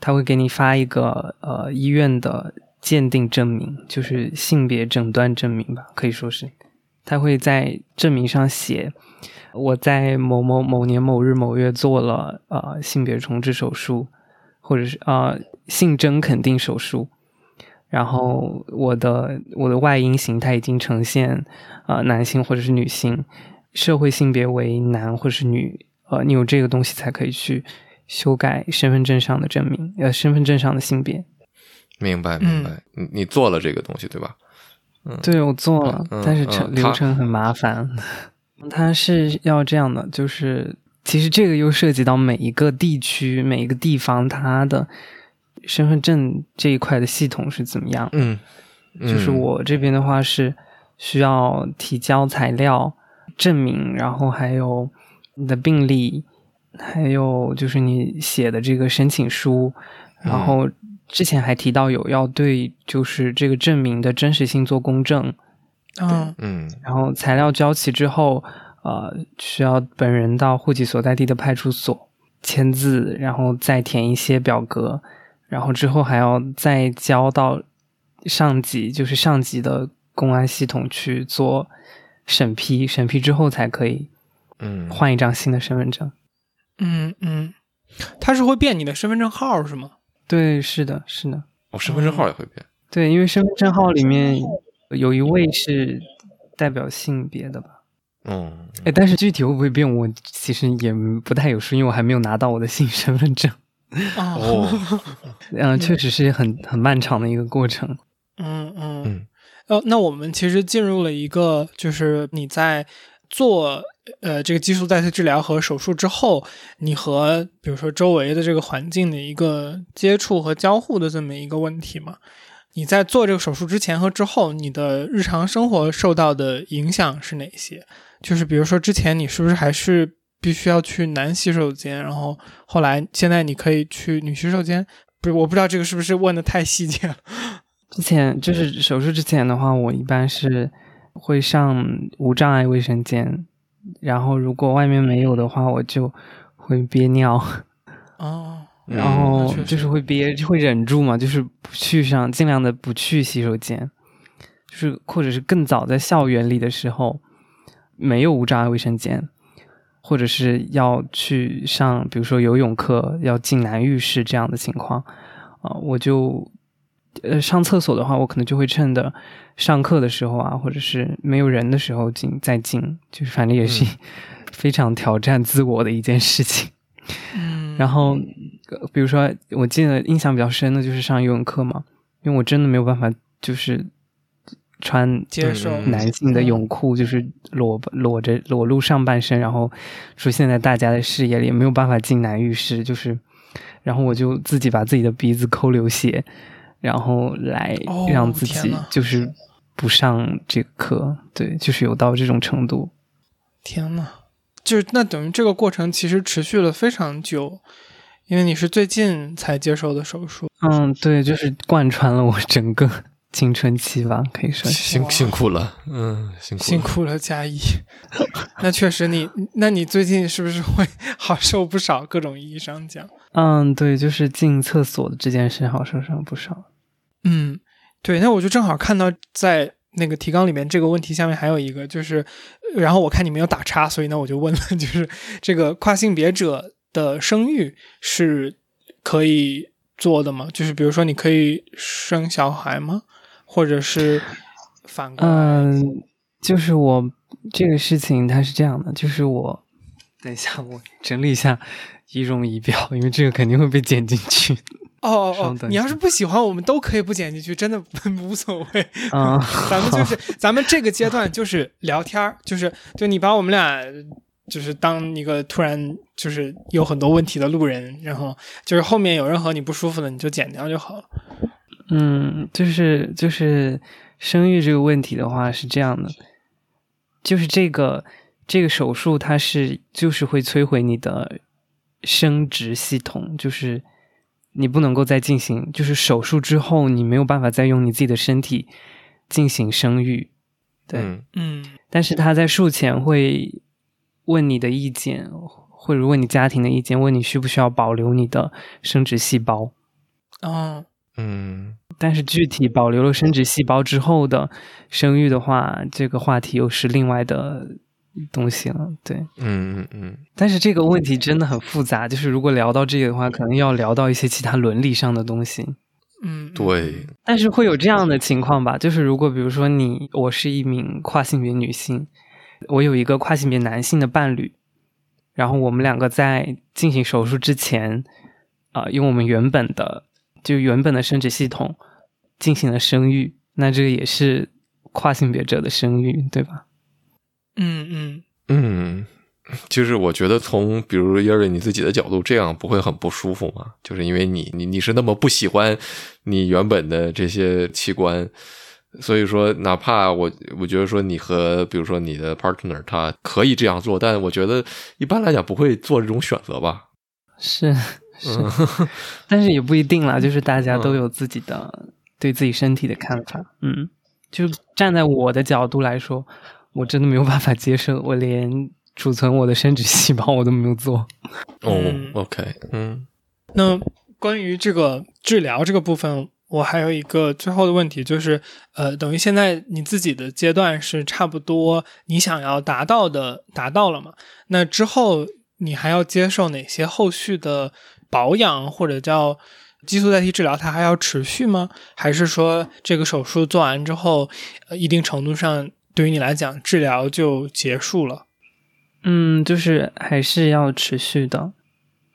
他会给你发一个呃医院的鉴定证明，就是性别诊断证明吧，可以说是。他会在证明上写我在某某某年某日某月做了呃性别重置手术，或者是呃性征肯定手术，然后我的我的外阴形态已经呈现呃男性或者是女性，社会性别为男或者是女，呃你有这个东西才可以去修改身份证上的证明，呃身份证上的性别。明白明白，你你做了这个东西对吧？嗯，对我做了，嗯但是嗯程流程很麻烦。它是要这样的，就是其实这个又涉及到每一个地区、每一个地方它的身份证这一块的系统是怎么样。嗯，就是嗯我这边的话是需要提交材料证明，然后还有你的病历，还有就是你写的这个申请书，然后之前还提到有要对就是这个证明的真实性做公证，嗯。嗯。然后材料交齐之后，呃，需要本人到户籍所在地的派出所签字，然后再填一些表格，然后之后还要再交到上级，就是上级的公安系统去做审批，审批之后才可以嗯，换一张新的身份证。嗯嗯，它是会变你的身份证号是吗？对，是的，是的，我身份证号也会变。对，因为身份证号里面有一位是代表性别的吧。嗯，哎，但是具体会不会变，我其实也不太有数，因为我还没有拿到我的新身份证。哦，哦，[laughs] 嗯、确实是很很漫长的一个过程。嗯嗯嗯呃，那我们其实进入了一个，就是你在做呃这个激素代谢治疗和手术之后，你和比如说周围的这个环境的一个接触和交互的这么一个问题嘛。你在做这个手术之前和之后，你的日常生活受到的影响是哪些？就是比如说之前你是不是还是必须要去男洗手间，然后后来现在你可以去女洗手间？不是，我不知道这个是不是问的太细节了。[laughs] 之前就是手术之前的话，我一般是会上无障碍卫生间，然后如果外面没有的话，我就会憋尿，哦，然嗯后那确实就是会憋，就会忍住嘛，就是不去上，尽量的不去洗手间，就是或者是更早在校园里的时候，没有无障碍卫生间，或者是要去上，比如说游泳课要进男浴室这样的情况，啊、我就呃上厕所的话，我可能就会趁着上课的时候啊，或者是没有人的时候进再进，就是反正也是嗯。[laughs] 非常挑战自我的一件事情。嗯，然后，呃比如说，我记得印象比较深的就是上游泳课嘛，因为我真的没有办法，就是穿接受嗯男性的泳裤，就是裸裸着裸露上半身，然后出现在大家的视野里，也没有办法进男浴室，就是，然后我就自己把自己的鼻子抠流血，然后来哦让自己就是不上这个课，对，就是有到这种程度。天呐，就是那等于这个过程其实持续了非常久，因为你是最近才接受的手术。嗯，对，就是贯穿了我整个青春期吧，可以说。辛辛苦了，嗯，辛苦了辛苦了，佳怡。[laughs] 那确实你，那你最近是不是会好受不少？各种意义上讲，嗯，对，就是进厕所的这件事好受上不少。嗯，对。那我就正好看到在那个提纲里面这个问题下面还有一个，就是，然后我看你没有打叉，所以呢我就问了，[laughs] 就是这个跨性别者的生育是可以做的吗？就是比如说你可以生小孩吗？或者是反过？嗯，就是我这个事情它是这样的，就是我等一下我整理一下仪容仪表，因为这个肯定会被剪进去。哦哦，哦你要是不喜欢，我们都可以不剪进去，真的 [laughs] 无所谓。嗯，[laughs] 咱们就是咱们这个阶段就是聊天儿，[laughs] 就是就你把我们俩就是当一个突然就是有很多问题的路人，然后就是后面有任何你不舒服的，你就剪掉就好了。嗯，就是就是生育这个问题的话是这样的，就是这个这个手术它是就是会摧毁你的生殖系统，就是你不能够再进行，就是手术之后你没有办法再用你自己的身体进行生育，对，嗯。嗯。但是他在术前会问你的意见，或者问你家庭的意见，问你需不需要保留你的生殖细胞。哦。嗯。但是具体保留了生殖细胞之后的生育的话，这个话题又是另外的东西了。对，嗯嗯嗯，但是这个问题真的很复杂，就是如果聊到这个的话，可能要聊到一些其他伦理上的东西。嗯，对，但是会有这样的情况吧？就是如果比如说你，我是一名跨性别女性，我有一个跨性别男性的伴侣，然后我们两个在进行手术之前，啊、用我们原本的就原本的生殖系统进行了生育，那这个也是跨性别者的生育，对吧？嗯嗯嗯，就是我觉得从比如耶瑞你自己的角度，这样不会很不舒服吗？就是因为你你你是那么不喜欢你原本的这些器官，所以说哪怕我我觉得说你和比如说你的 partner 他可以这样做，但我觉得一般来讲不会做这种选择吧。是是，嗯但是也不一定啦，就是大家都嗯有自己的、对自己身体的看法。嗯，就站在我的角度来说，我真的没有办法接受，我连储存我的生殖细胞我都没有做。哦嗯，OK，嗯那关于这个治疗这个部分，我还有一个最后的问题，就是呃，等于现在你自己的阶段是差不多你想要达到的达到了嘛？那之后你还要接受哪些后续的保养或者叫激素代替治疗？它还要持续吗？还是说这个手术做完之后，呃，一定程度上对于你来讲治疗就结束了？嗯，就是还是要持续的。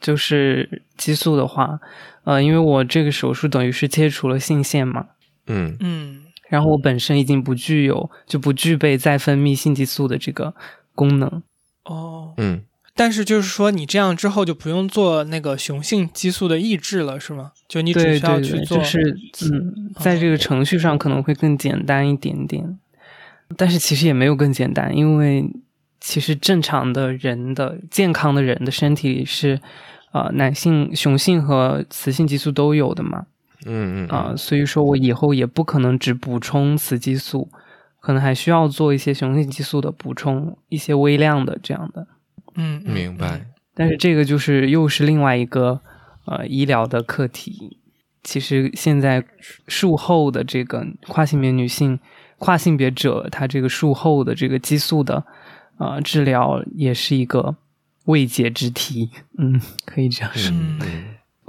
就是激素的话，呃，因为我这个手术等于是切除了性腺嘛，嗯嗯然后我本身已经不具有就不具备再分泌性激素的这个功能。哦，嗯但是就是说，你这样之后就不用做那个雄性激素的抑制了，是吗？就你只需要对对，去做，就是嗯，在这个程序上可能会更简单一点点，但是其实也没有更简单，因为其实正常的人的健康的人的身体里是，呃，男性雄性和雌性激素都有的嘛，嗯嗯啊、所以说我以后也不可能只补充雌激素，可能还需要做一些雄性激素的补充，一些微量的这样的。嗯，嗯明白。但是这个就是又是另外一个呃医疗的课题。其实现在术后的这个跨性别女性、跨性别者，他这个术后的这个激素的呃治疗，也是一个未解之题。[laughs] 嗯，可以这样说。嗯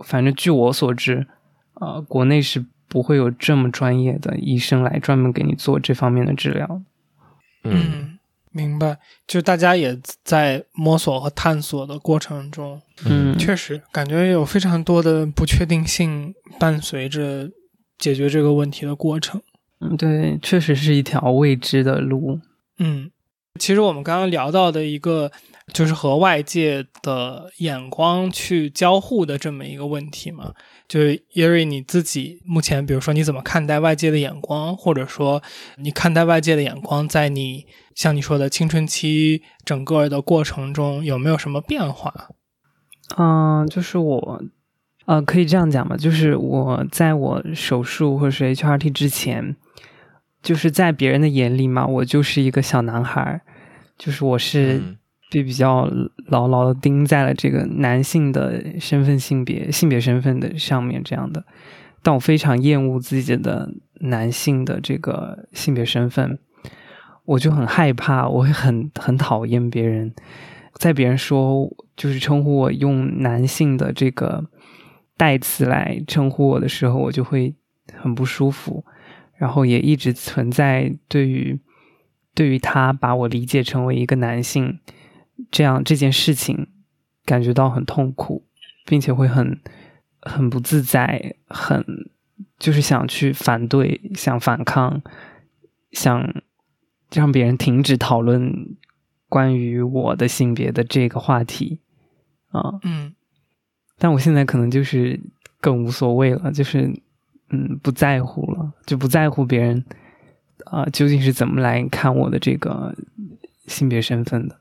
反正据我所知，呃，国内是不会有这么专业的医生来专门给你做这方面的治疗。嗯嗯，明白。就大家也在摸索和探索的过程中，嗯，确实感觉有非常多的不确定性伴随着解决这个问题的过程。嗯，对，确实是一条未知的路。嗯，其实我们刚刚聊到的一个就是和外界的眼光去交互的这么一个问题嘛，就是耶瑞你自己目前，比如说你怎么看待外界的眼光，或者说你看待外界的眼光，在你像你说的青春期整个的过程中有没有什么变化？嗯、就是我，呃，可以这样讲吧，就是我在我手术或者是 HRT 之前，就是在别人的眼里嘛，我就是一个小男孩儿，就是我是嗯被比较牢牢的钉在了这个男性的身份、性别、性别身份的上面这样的。但我非常厌恶自己的男性的这个性别身份，我就很害怕，我会很很讨厌别人，在别人说就是称呼我用男性的这个代词来称呼我的时候，我就会很不舒服，然后也一直存在对于对于他把我理解成为一个男性这样这件事情感觉到很痛苦，并且会很很不自在，很就是想去反对，想反抗，想让别人停止讨论关于我的性别的这个话题啊。嗯但我现在可能就是更无所谓了，就是嗯不在乎了，就不在乎别人啊、究竟是怎么来看我的这个性别身份的。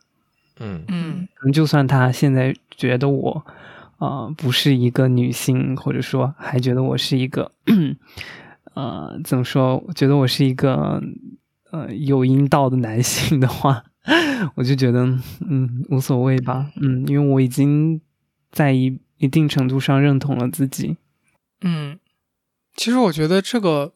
嗯嗯可能就算他现在觉得我啊、呃不是一个女性，或者说还觉得我是一个 [clears throat] 呃怎么说，觉得我是一个呃有阴道的男性的话，[laughs] 我就觉得嗯无所谓吧，嗯，因为我已经在一一定程度上认同了自己。嗯，其实我觉得这个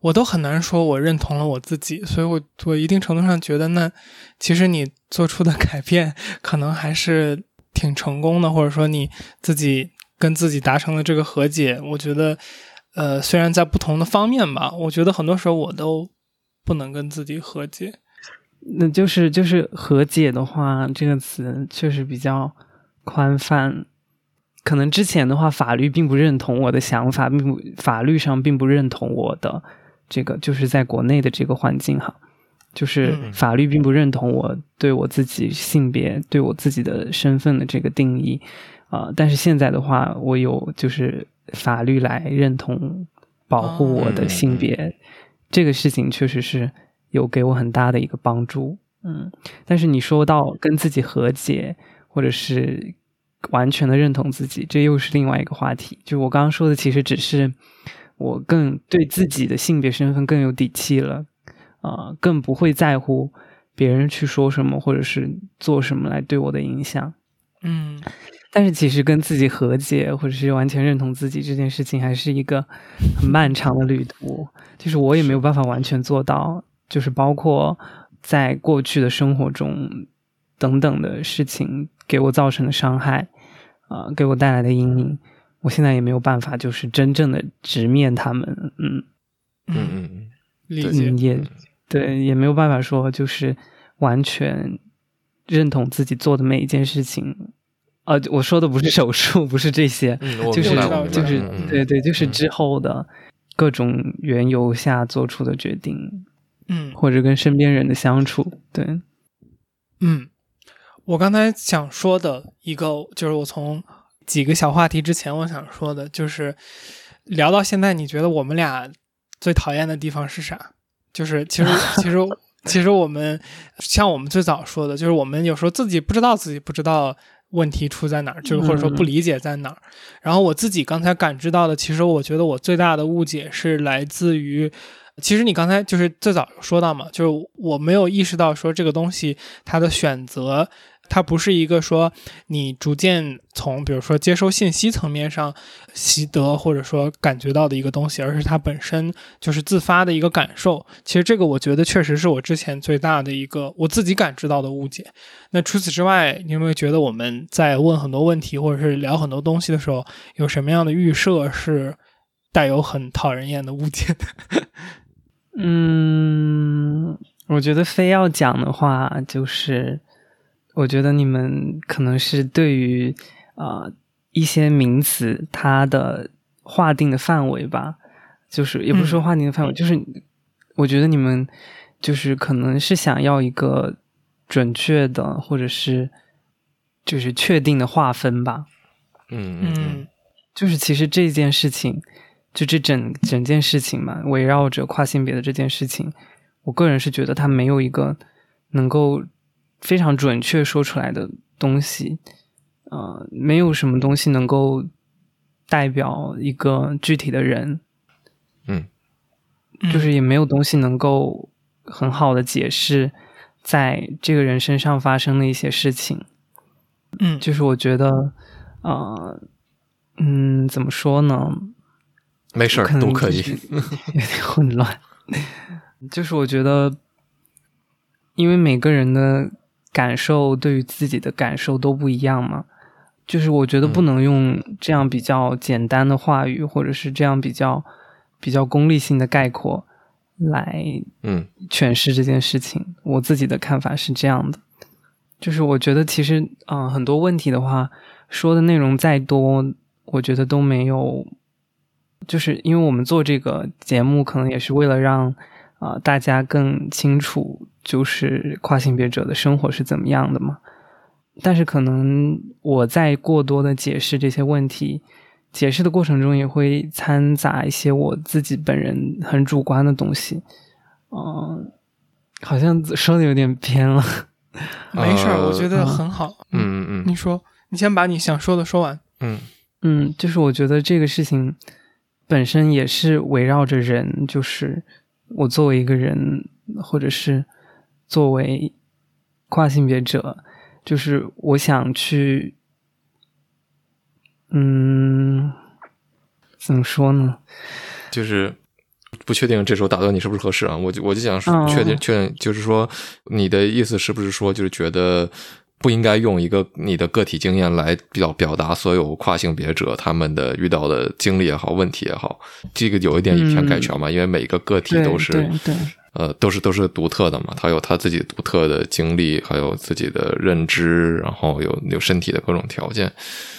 我都很难说，我认同了我自己，所以我我一定程度上觉得，那其实你做出的改变可能还是挺成功的，或者说你自己跟自己达成了这个和解。我觉得，呃，虽然在不同的方面吧，我觉得很多时候我都不能跟自己和解。那就是就是和解的话，这个词确实比较宽泛。可能之前的话，法律并不认同我的想法，并不法律上并不认同我的这个，就是在国内的这个环境哈，就是法律并不认同我对我自己性别、对我自己的身份的这个定义啊。但是现在的话，我有就是法律来认同、保护我的性别，这个事情确实是有给我很大的一个帮助。嗯，但是你说到跟自己和解，或者是。完全的认同自己，这又是另外一个话题。就我刚刚说的，其实只是我更对自己的性别身份更有底气了，啊，更不会在乎别人去说什么或者是做什么来对我的影响。嗯，但是其实跟自己和解或者是完全认同自己这件事情，还是一个很漫长的旅途。[laughs] 就是我也没有办法完全做到，就是包括在过去的生活中等等的事情给我造成的伤害。啊，给我带来的阴影，我现在也没有办法，就是真正的直面他们。嗯嗯嗯，理解也对，也没有办法说就是完全认同自己做的每一件事情。呃，我说的不是手术，不是这些，就是就是对对，就是之后的各种缘由下做出的决定。嗯，或者跟身边人的相处，对，嗯。我刚才想说的一个，就是我从几个小话题之前，我想说的，就是聊到现在，你觉得我们俩最讨厌的地方是啥？就是其实 [laughs] 其实其实我们像我们最早说的，就是我们有时候自己不知道自己不知道问题出在哪儿，就是或者说不理解在哪儿。然后我自己刚才感知到的，其实我觉得我最大的误解是来自于。其实你刚才就是最早说到嘛，就是我没有意识到说这个东西它的选择，它不是一个说你逐渐从比如说接收信息层面上习得或者说感觉到的一个东西，而是它本身就是自发的一个感受。其实这个我觉得确实是我之前最大的一个我自己感知到的误解。那除此之外，你有没有觉得我们在问很多问题或者是聊很多东西的时候，有什么样的预设是带有很讨人厌的误解的？[laughs] 嗯，我觉得非要讲的话，就是我觉得你们可能是对于啊一些名词它的划定的范围吧，就是也不是说划定的范围，就是我觉得你们就是可能是想要一个准确的或者是就是确定的划分吧。嗯嗯，就是其实这件事情。就这整整件事情嘛，围绕着跨性别的这件事情，我个人是觉得它没有一个能够非常准确说出来的东西，呃，没有什么东西能够代表一个具体的人，嗯，就是也没有东西能够很好的解释在这个人身上发生的一些事情，嗯，就是我觉得，啊，嗯，怎么说呢？没事儿，都可以。有点混乱，[laughs] 就是我觉得，因为每个人的感受对于自己的感受都不一样嘛，就是我觉得不能用这样比较简单的话语，或者是这样比较比较功利性的概括来嗯诠释这件事情。我自己的看法是这样的，就是我觉得其实啊很多问题的话，说的内容再多，我觉得都没有。就是因为我们做这个节目，可能也是为了让啊大家更清楚，就是跨性别者的生活是怎么样的嘛。但是可能我在过多的解释这些问题，解释的过程中也会掺杂一些我自己本人很主观的东西。嗯，好像说的有点偏了。没事儿，我觉得很好。嗯嗯嗯，你说，你先把你想说的说完。嗯嗯，就是我觉得这个事情。本身也是围绕着人，就是我作为一个人，或者是作为跨性别者，就是我想去，嗯，怎么说呢？就是不确定这时候打断你是不是合适啊？我就我就想确定确定，就是说你的意思是不是说就是觉得不应该用一个你的个体经验来表表达所有跨性别者他们的遇到的经历也好，问题也好，这个有一点以偏概全嘛？因为每个个体都是对。呃，都是都是独特的嘛，他有他自己独特的经历，还有自己的认知，然后有有身体的各种条件，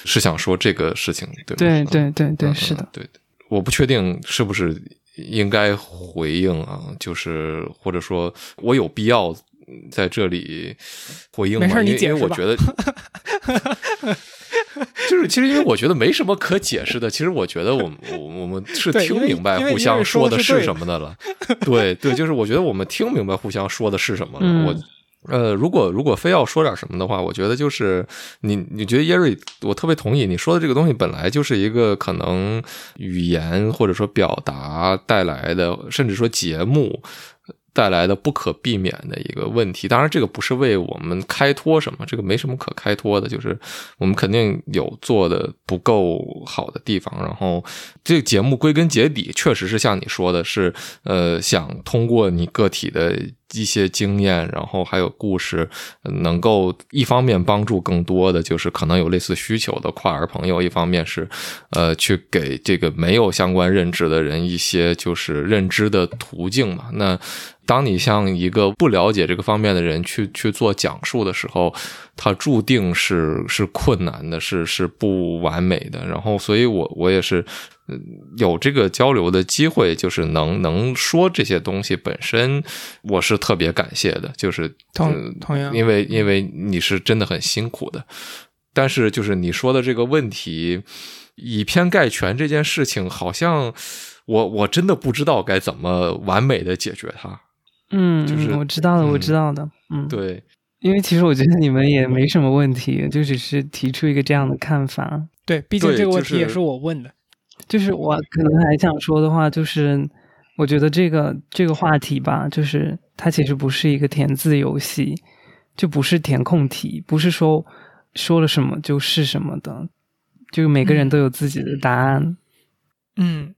是想说这个事情，对对对对对，是的，对，我不确定是不是应该回应啊，就是或者说我有必要在这里回应吗？因为因为我觉得。[laughs] 就是，其实因为我觉得没什么可解释的。其实我觉得，我我我们是听明白互相说的是什么的了。对对，就是我觉得我们听明白互相说的是什么了。我呃，如果如果非要说点什么的话，我觉得就是你你觉得耶瑞，我特别同意你说的这个东西，本来就是一个可能语言或者说表达带来的，甚至说节目。带来的不可避免的一个问题，当然这个不是为我们开脱什么，这个没什么可开脱的，就是我们肯定有做的不够好的地方。然后这个节目归根结底确实是像你说的，是呃想通过你个体的。一些经验，然后还有故事，能够一方面帮助更多的就是可能有类似需求的跨儿朋友，一方面是，呃，去给这个没有相关认知的人一些就是认知的途径嘛。那当你向一个不了解这个方面的人去去做讲述的时候，他注定是是困难的，是是不完美的。然后，所以我我也是。有这个交流的机会，就是能能说这些东西本身，我是特别感谢的。就是同同样，因为因为你是真的很辛苦的，但是就是你说的这个问题以偏概全这件事情，好像我我真的不知道该怎么完美的解决它。嗯，就是我知道的，我知道的。嗯，对，因为其实我觉得你们也没什么问题，就只是提出一个这样的看法。对，毕竟这个问题也是我问的。就是我可能还想说的话，就是我觉得这个这个话题吧，就是它其实不是一个填字游戏，就不是填空题，不是说说了什么就是什么的，就每个人都有自己的答案。嗯，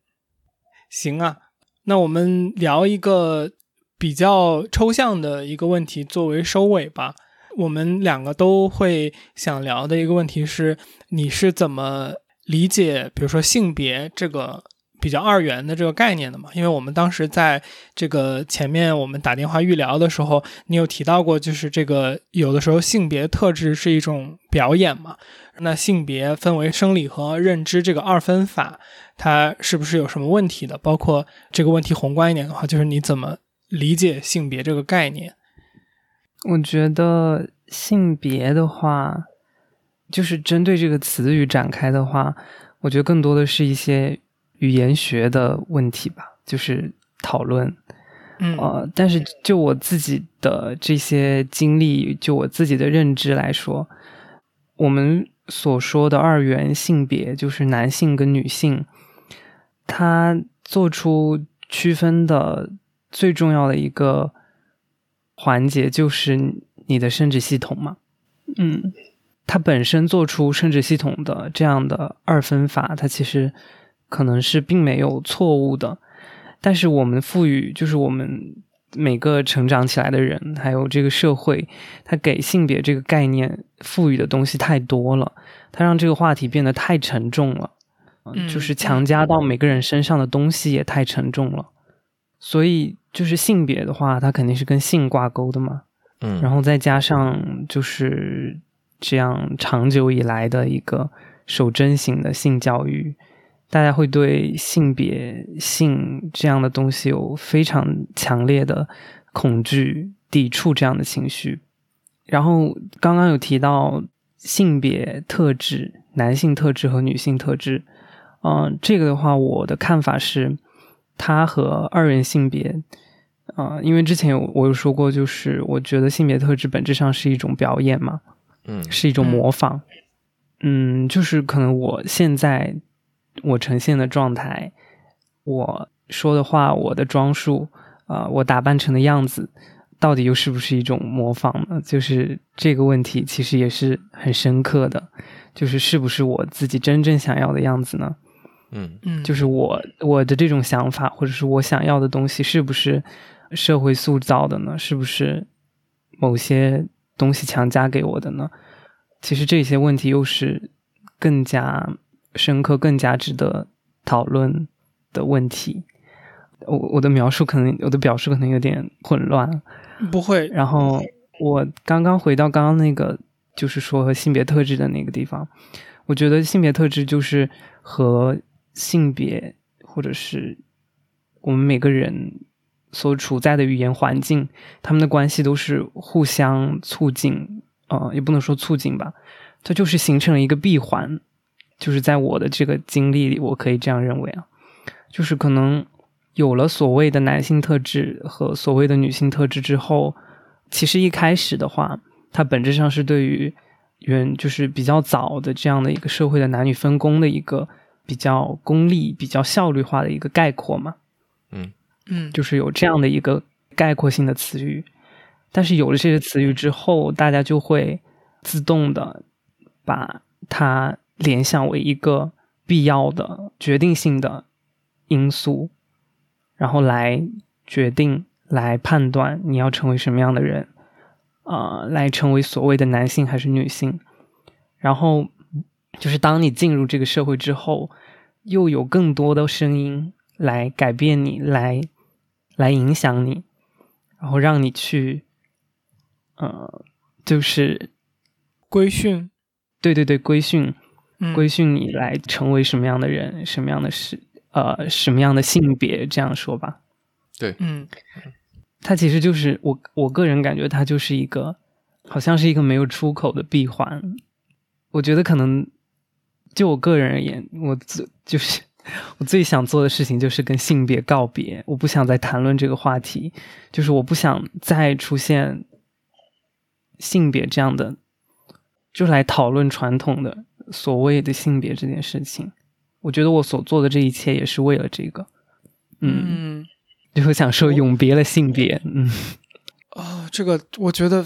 行啊，那我们聊一个比较抽象的一个问题作为收尾吧。我们两个都会想聊的一个问题是，你是怎么？理解，比如说性别这个比较二元的这个概念的嘛，因为我们当时在这个前面我们打电话预聊的时候，你有提到过，就是这个有的时候性别特质是一种表演嘛，那性别分为生理和认知这个二分法，它是不是有什么问题的？包括这个问题宏观一点的话，就是你怎么理解性别这个概念？我觉得性别的话。就是针对这个词语展开的话，我觉得更多的是一些语言学的问题吧，就是讨论。嗯，呃，但是就我自己的这些经历，就我自己的认知来说，我们所说的二元性别，就是男性跟女性，他做出区分的最重要的一个环节，就是你的生殖系统嘛。嗯。它本身做出生殖系统的这样的二分法，它其实可能是并没有错误的，但是我们赋予，就是我们每个成长起来的人，还有这个社会，它给性别这个概念赋予的东西太多了，它让这个话题变得太沉重了，嗯就是强加到每个人身上的东西也太沉重了，所以就是性别的话，它肯定是跟性挂钩的嘛，嗯，然后再加上就是。这样长久以来的一个守贞型的性教育，大家会对性别、性这样的东西有非常强烈的恐惧、抵触这样的情绪。然后刚刚有提到性别特质、男性特质和女性特质，嗯，这个的话，我的看法是，它和二元性别，啊，因为之前有我有说过，就是我觉得性别特质本质上是一种表演嘛。嗯，是一种模仿，嗯，就是可能我现在我呈现的状态，我说的话，我的装束，啊，我打扮成的样子，到底又是不是一种模仿呢？就是这个问题其实也是很深刻的，就是是不是我自己真正想要的样子呢？嗯嗯，就是我我的这种想法，或者是我想要的东西，是不是社会塑造的呢？是不是某些东西强加给我的呢？其实这些问题又是更加深刻、更加值得讨论的问题。我我的描述可能，我的表述可能有点混乱。不会，然后我刚刚回到刚刚那个，就是说和性别特质的那个地方，我觉得性别特质就是和性别或者是我们每个人所处在的语言环境，他们的关系都是互相促进，呃，也不能说促进吧，它就是形成了一个闭环。就是在我的这个经历里，我可以这样认为啊，就是可能有了所谓的男性特质和所谓的女性特质之后，其实一开始的话，它本质上是对于原就是比较早的这样的一个社会的男女分工的一个比较功利、比较效率化的一个概括嘛。嗯，就是有这样的一个概括性的词语，但是有了这些词语之后，大家就会自动的把它联想为一个必要的、决定性的因素，然后来决定、来判断你要成为什么样的人，啊、来成为所谓的男性还是女性。然后就是当你进入这个社会之后，又有更多的声音来改变你，来来影响你，然后让你去，呃，就是规训，对对对，规训嗯，规训你来成为什么样的人，什么样的是呃什么样的性别，这样说吧。对嗯它其实就是我我个人感觉，它就是一个好像是一个没有出口的闭环。我觉得可能就我个人而言，我自就是我最想做的事情就是跟性别告别。我不想再谈论这个话题，就是我不想再出现性别这样的，就来讨论传统的所谓的性别这件事情。我觉得我所做的这一切也是为了这个。嗯，嗯就想说永别了性别。嗯。哦，这个我觉得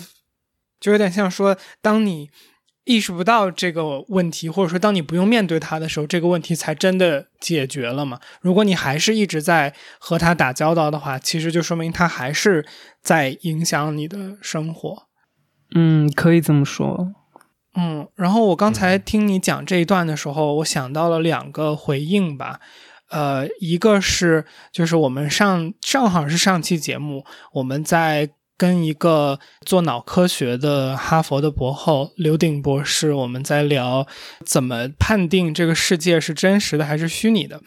就有点像说，当你意识不到这个问题，或者说当你不用面对它的时候，这个问题才真的解决了嘛。如果你还是一直在和它打交道的话，其实就说明它还是在影响你的生活。嗯，可以这么说。嗯，然后我刚才听你讲这一段的时候，我想到了两个回应吧。呃，一个是就是我们上正好是上期节目，我们在跟一个做脑科学的哈佛的博后刘鼎博士，我们在聊怎么判定这个世界是真实的还是虚拟的。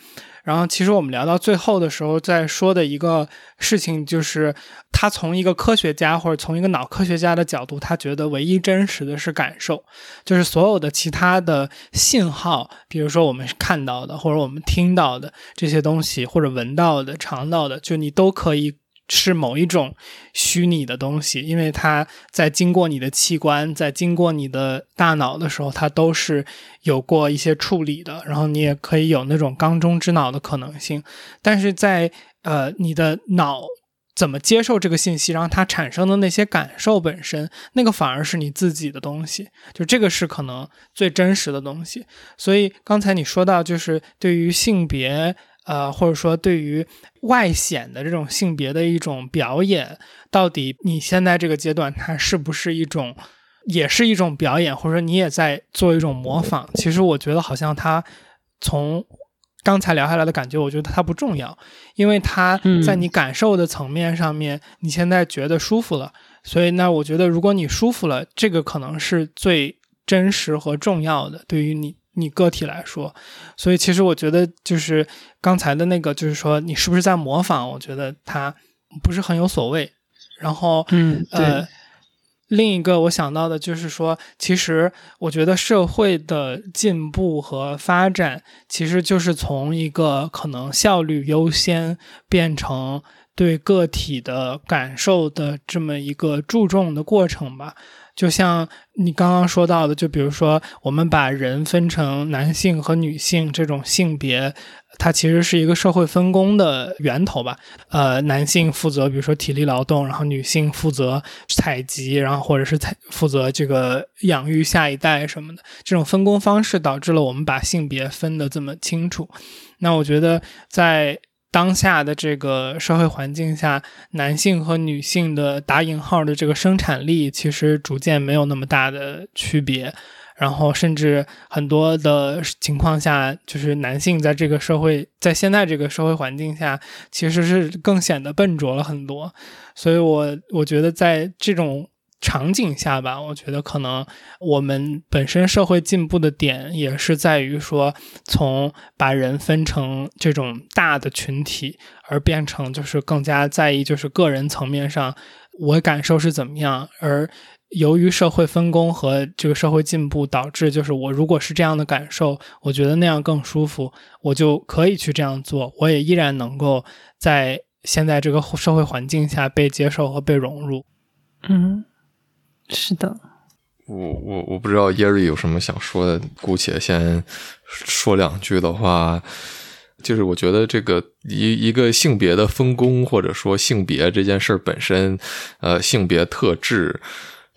然后，其实我们聊到最后的时候，在说的一个事情，就是他从一个科学家或者从一个脑科学家的角度，他觉得唯一真实的是感受，就是所有的其他的信号，比如说我们看到的或者我们听到的这些东西，或者闻到的、尝到的，就你都可以是某一种虚拟的东西，因为它在经过你的器官，在经过你的大脑的时候，它都是有过一些处理的，然后你也可以有那种缸中之脑的可能性，但是在呃你的脑。怎么接受这个信息，让它产生的那些感受本身，那个反而是你自己的东西，就这个是可能最真实的东西。所以刚才你说到，就是对于性别，呃，或者说对于外显的这种性别的一种表演，到底你现在这个阶段，它是不是一种，也是一种表演，或者说你也在做一种模仿？其实我觉得好像它从刚才聊下来的感觉，我觉得它不重要，因为它嗯在你感受的层面上面，你现在觉得舒服了，所以那我觉得如果你舒服了，这个可能是最真实和重要的，对于你你个体来说。所以其实我觉得就是刚才的那个，就是说你是不是在模仿，我觉得它不是很有所谓。然后嗯，对，呃，另一个我想到的就是说，其实我觉得社会的进步和发展，其实就是从一个可能效率优先变成对个体的感受的这么一个注重的过程吧。就像你刚刚说到的，就比如说我们把人分成男性和女性这种性别，它其实是一个社会分工的源头吧。呃，男性负责比如说体力劳动，然后女性负责采集，然后或者是采负责这个养育下一代什么的。这种分工方式导致了我们把性别分得这么清楚。那我觉得在。当下的这个社会环境下，男性和女性的打引号的这个生产力其实逐渐没有那么大的区别，然后甚至很多的情况下，就是男性在这个社会，在现在这个社会环境下，其实是更显得笨拙了很多。所以，我我觉得在这种。场景下吧，我觉得可能我们本身社会进步的点也是在于说，从把人分成这种大的群体，而变成就是更加在意就是个人层面上我感受是怎么样。而由于社会分工和这个社会进步导致，就是我如果是这样的感受，我觉得那样更舒服，我就可以去这样做，我也依然能够在现在这个社会环境下被接受和被融入。嗯。是的，我我我不知道耶瑞有什么想说的，姑且先说两句的话，就是我觉得这个一一个性别的分工，或者说性别这件事本身，呃，性别特质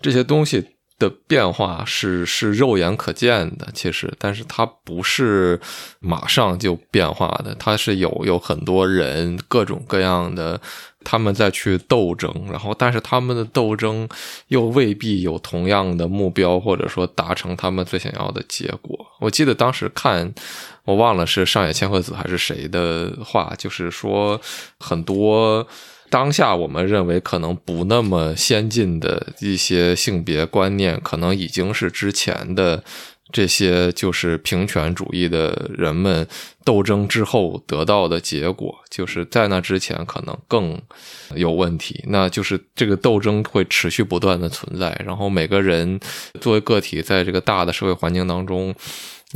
这些东西。的变化是是肉眼可见的，其实，但是它不是马上就变化的，它是有有很多人各种各样的他们在去斗争，然后，但是他们的斗争又未必有同样的目标，或者说达成他们最想要的结果。我记得当时看，我忘了是上野千鹤子还是谁的话，就是说很多。当下我们认为可能不那么先进的一些性别观念，可能已经是之前的这些就是平权主义的人们斗争之后得到的结果，就是在那之前可能更有问题。那就是这个斗争会持续不断的存在，然后每个人作为个体在这个大的社会环境当中，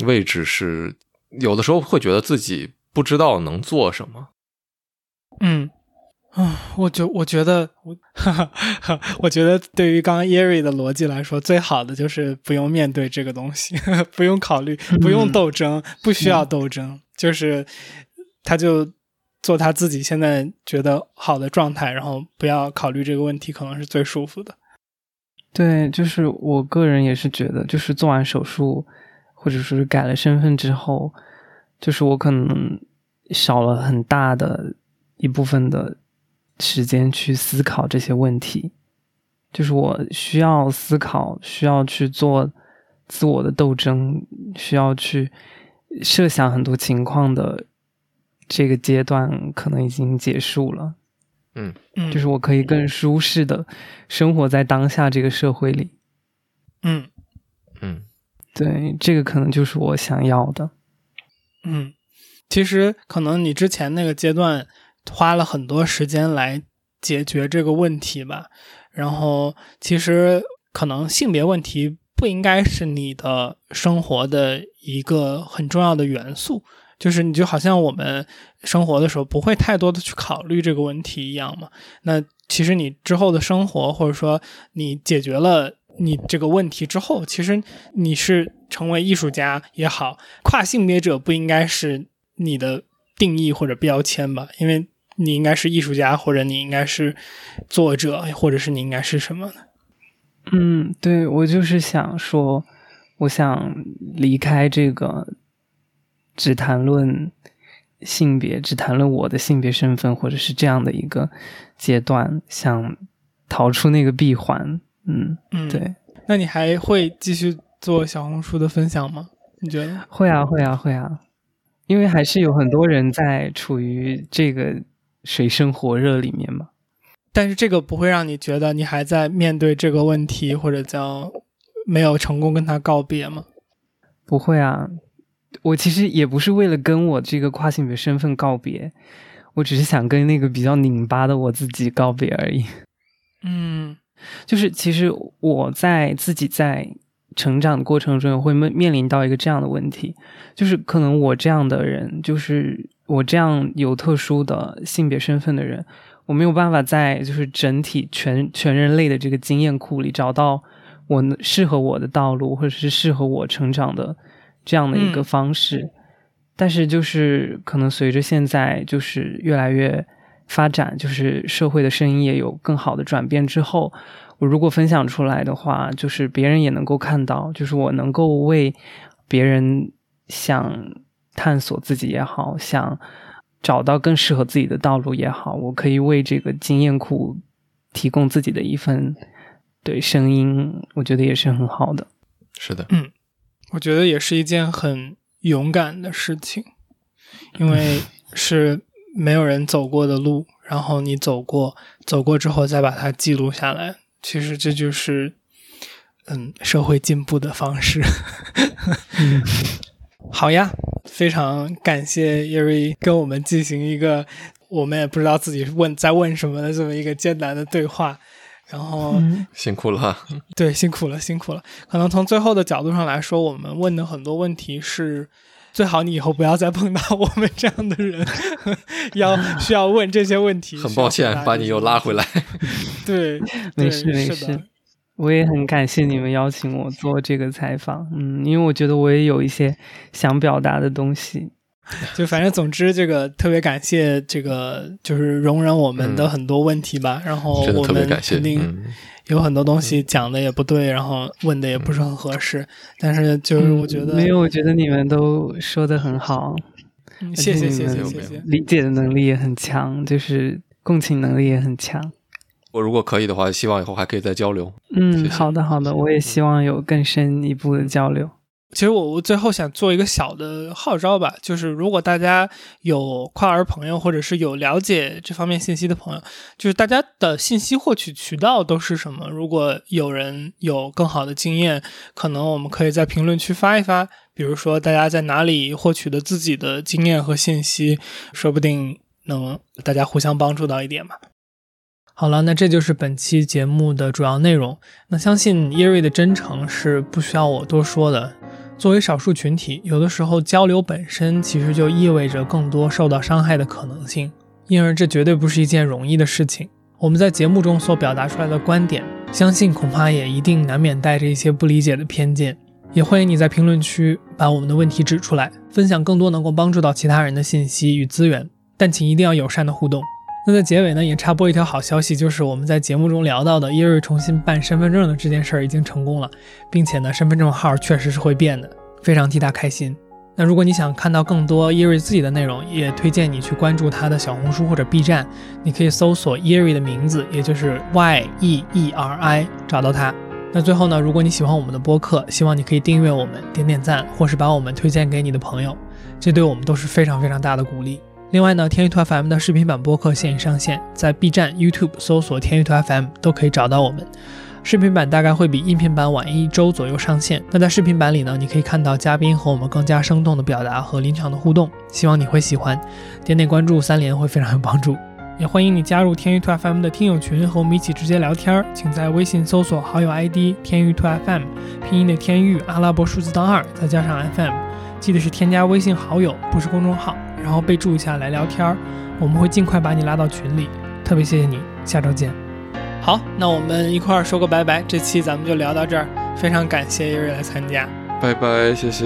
位置是有的时候会觉得自己不知道能做什么。嗯。啊，我觉我觉得我，我觉得对于刚刚 Erie 的逻辑来说，最好的就是不用面对这个东西，[laughs] 不用考虑，不用斗争，不需要斗争，就是他就做他自己现在觉得好的状态，然后不要考虑这个问题，可能是最舒服的。对，就是我个人也是觉得，就是做完手术或者说是改了身份之后，就是我可能少了很大的一部分的。时间去思考这些问题，就是我需要思考，需要去做自我的斗争，需要去设想很多情况的这个阶段，可能已经结束了。嗯嗯，就是我可以更舒适的生活在当下这个社会里。嗯嗯，对，这个可能就是我想要的。嗯，其实可能你之前那个阶段。花了很多时间来解决这个问题吧，然后其实可能性别问题不应该是你的生活的一个很重要的元素，就是你就好像我们生活的时候不会太多的去考虑这个问题一样嘛。那其实你之后的生活，或者说你解决了你这个问题之后，其实你是成为艺术家也好，跨性别者不应该是你的定义或者标签吧，因为。你应该是艺术家，或者你应该是作者，或者是你应该是什么呢？嗯，对我就是想说，我想离开这个只谈论性别，只谈论我的性别身份，或者是这样的一个阶段，想逃出那个闭环。嗯嗯，对。那你还会继续做小红书的分享吗？你觉得？会啊，会啊，会啊，因为还是有很多人在处于这个。水深火热里面嘛，但是这个不会让你觉得你还在面对这个问题，或者叫没有成功跟他告别吗？不会啊，我其实也不是为了跟我这个跨性别身份告别，我只是想跟那个比较拧巴的我自己告别而已。嗯，就是其实我在自己在成长的过程中会面面临到一个这样的问题，就是可能我这样的人就是。我这样有特殊的性别身份的人，我没有办法在就是整体全全人类的这个经验库里找到我适合我的道路，或者是适合我成长的这样的一个方式。但是就是可能随着现在就是越来越发展，就是社会的声音也有更好的转变之后，我如果分享出来的话，就是别人也能够看到，就是我能够为别人想探索自己也好，想找到更适合自己的道路也好，我可以为这个经验库提供自己的一份对声音，我觉得也是很好的。是的，嗯，我觉得也是一件很。勇敢的事情，[laughs] 因为是没有人走过的路，然后你走过，走过之后再把它记录下来，其实这就是，嗯，社会进步的方式。[laughs] 好呀，非常感谢叶瑞跟我们进行一个我们也不知道自己问在问什么的这么一个艰难的对话。然后辛苦了，对，辛苦了，辛苦了。可能从最后的角度上来说，我们问的很多问题是，最好你以后不要再碰到我们这样的人，[laughs] 要 [laughs] 需要问这些问题。很抱歉，把你又拉回来。对，没事没事。我也很感谢你们邀请我做这个采访，嗯，因为我觉得我也有一些想表达的东西。[laughs] 就反正总之，这个特别感谢这个，就是容忍我们的很多问题吧。然后我们肯定有很多东西讲的也不对，然后问的也不是很合适。但是就是我觉得没有，我觉得你们都说的很好。谢谢谢谢谢谢，理解的能力也很强，就是共情能力也很强。我如果可以的话，希望以后还可以再交流。嗯，好的好的，我也希望有更深一步的交流。其实我我最后想做一个小的号召吧，就是如果大家有跨儿朋友，或者是有了解这方面信息的朋友，就是大家的信息获取渠道都是什么？如果有人有更好的经验，可能我们可以在评论区发一发，比如说大家在哪里获取的自己的经验和信息，说不定能大家互相帮助到一点嘛。好了，那这就是本期节目的主要内容。那相信耶瑞的真诚是不需要我多说的。作为少数群体，有的时候交流本身其实就意味着更多受到伤害的可能性，因而这绝对不是一件容易的事情。我们在节目中所表达出来的观点，相信恐怕也一定难免带着一些不理解的偏见。也欢迎你在评论区把我们的问题指出来，分享更多能够帮助到其他人的信息与资源，但请一定要友善的互动。那在结尾呢，也插播一条好消息，就是我们在节目中聊到的耶瑞重新办身份证的这件事儿已经成功了，并且呢，身份证号确实是会变的，非常替他开心。那如果你想看到更多耶瑞自己的内容，也推荐你去关注他的小红书或者 B 站，你可以搜索耶瑞的名字，也就是 Y E E R I，找到他。那最后呢，如果你喜欢我们的播客，希望你可以订阅我们，点点赞，或是把我们推荐给你的朋友，这对我们都是非常非常大的鼓励。另外呢，天娱兔 FM 的视频版播客现已上线，在 B 站、YouTube 搜索“天娱兔 FM” 都可以找到我们。视频版大概会比音频版晚一周左右上线。那在视频版里呢，你可以看到嘉宾和我们更加生动的表达和临场的互动，希望你会喜欢。点点关注三连会非常有帮助，也欢迎你加入天娱兔 FM 的听友群和我们一起直接聊天。请在微信搜索好友 ID“ 天娱兔 FM”，拼音的天娱，阿拉伯数字当二，再加上 FM，记得是添加微信好友，不是公众号。然后备注一下来聊天儿，我们会尽快把你拉到群里。特别谢谢你，下周见。好，那我们一块儿说个拜拜。这期咱们就聊到这儿，非常感谢一瑞来参加。拜拜，谢谢。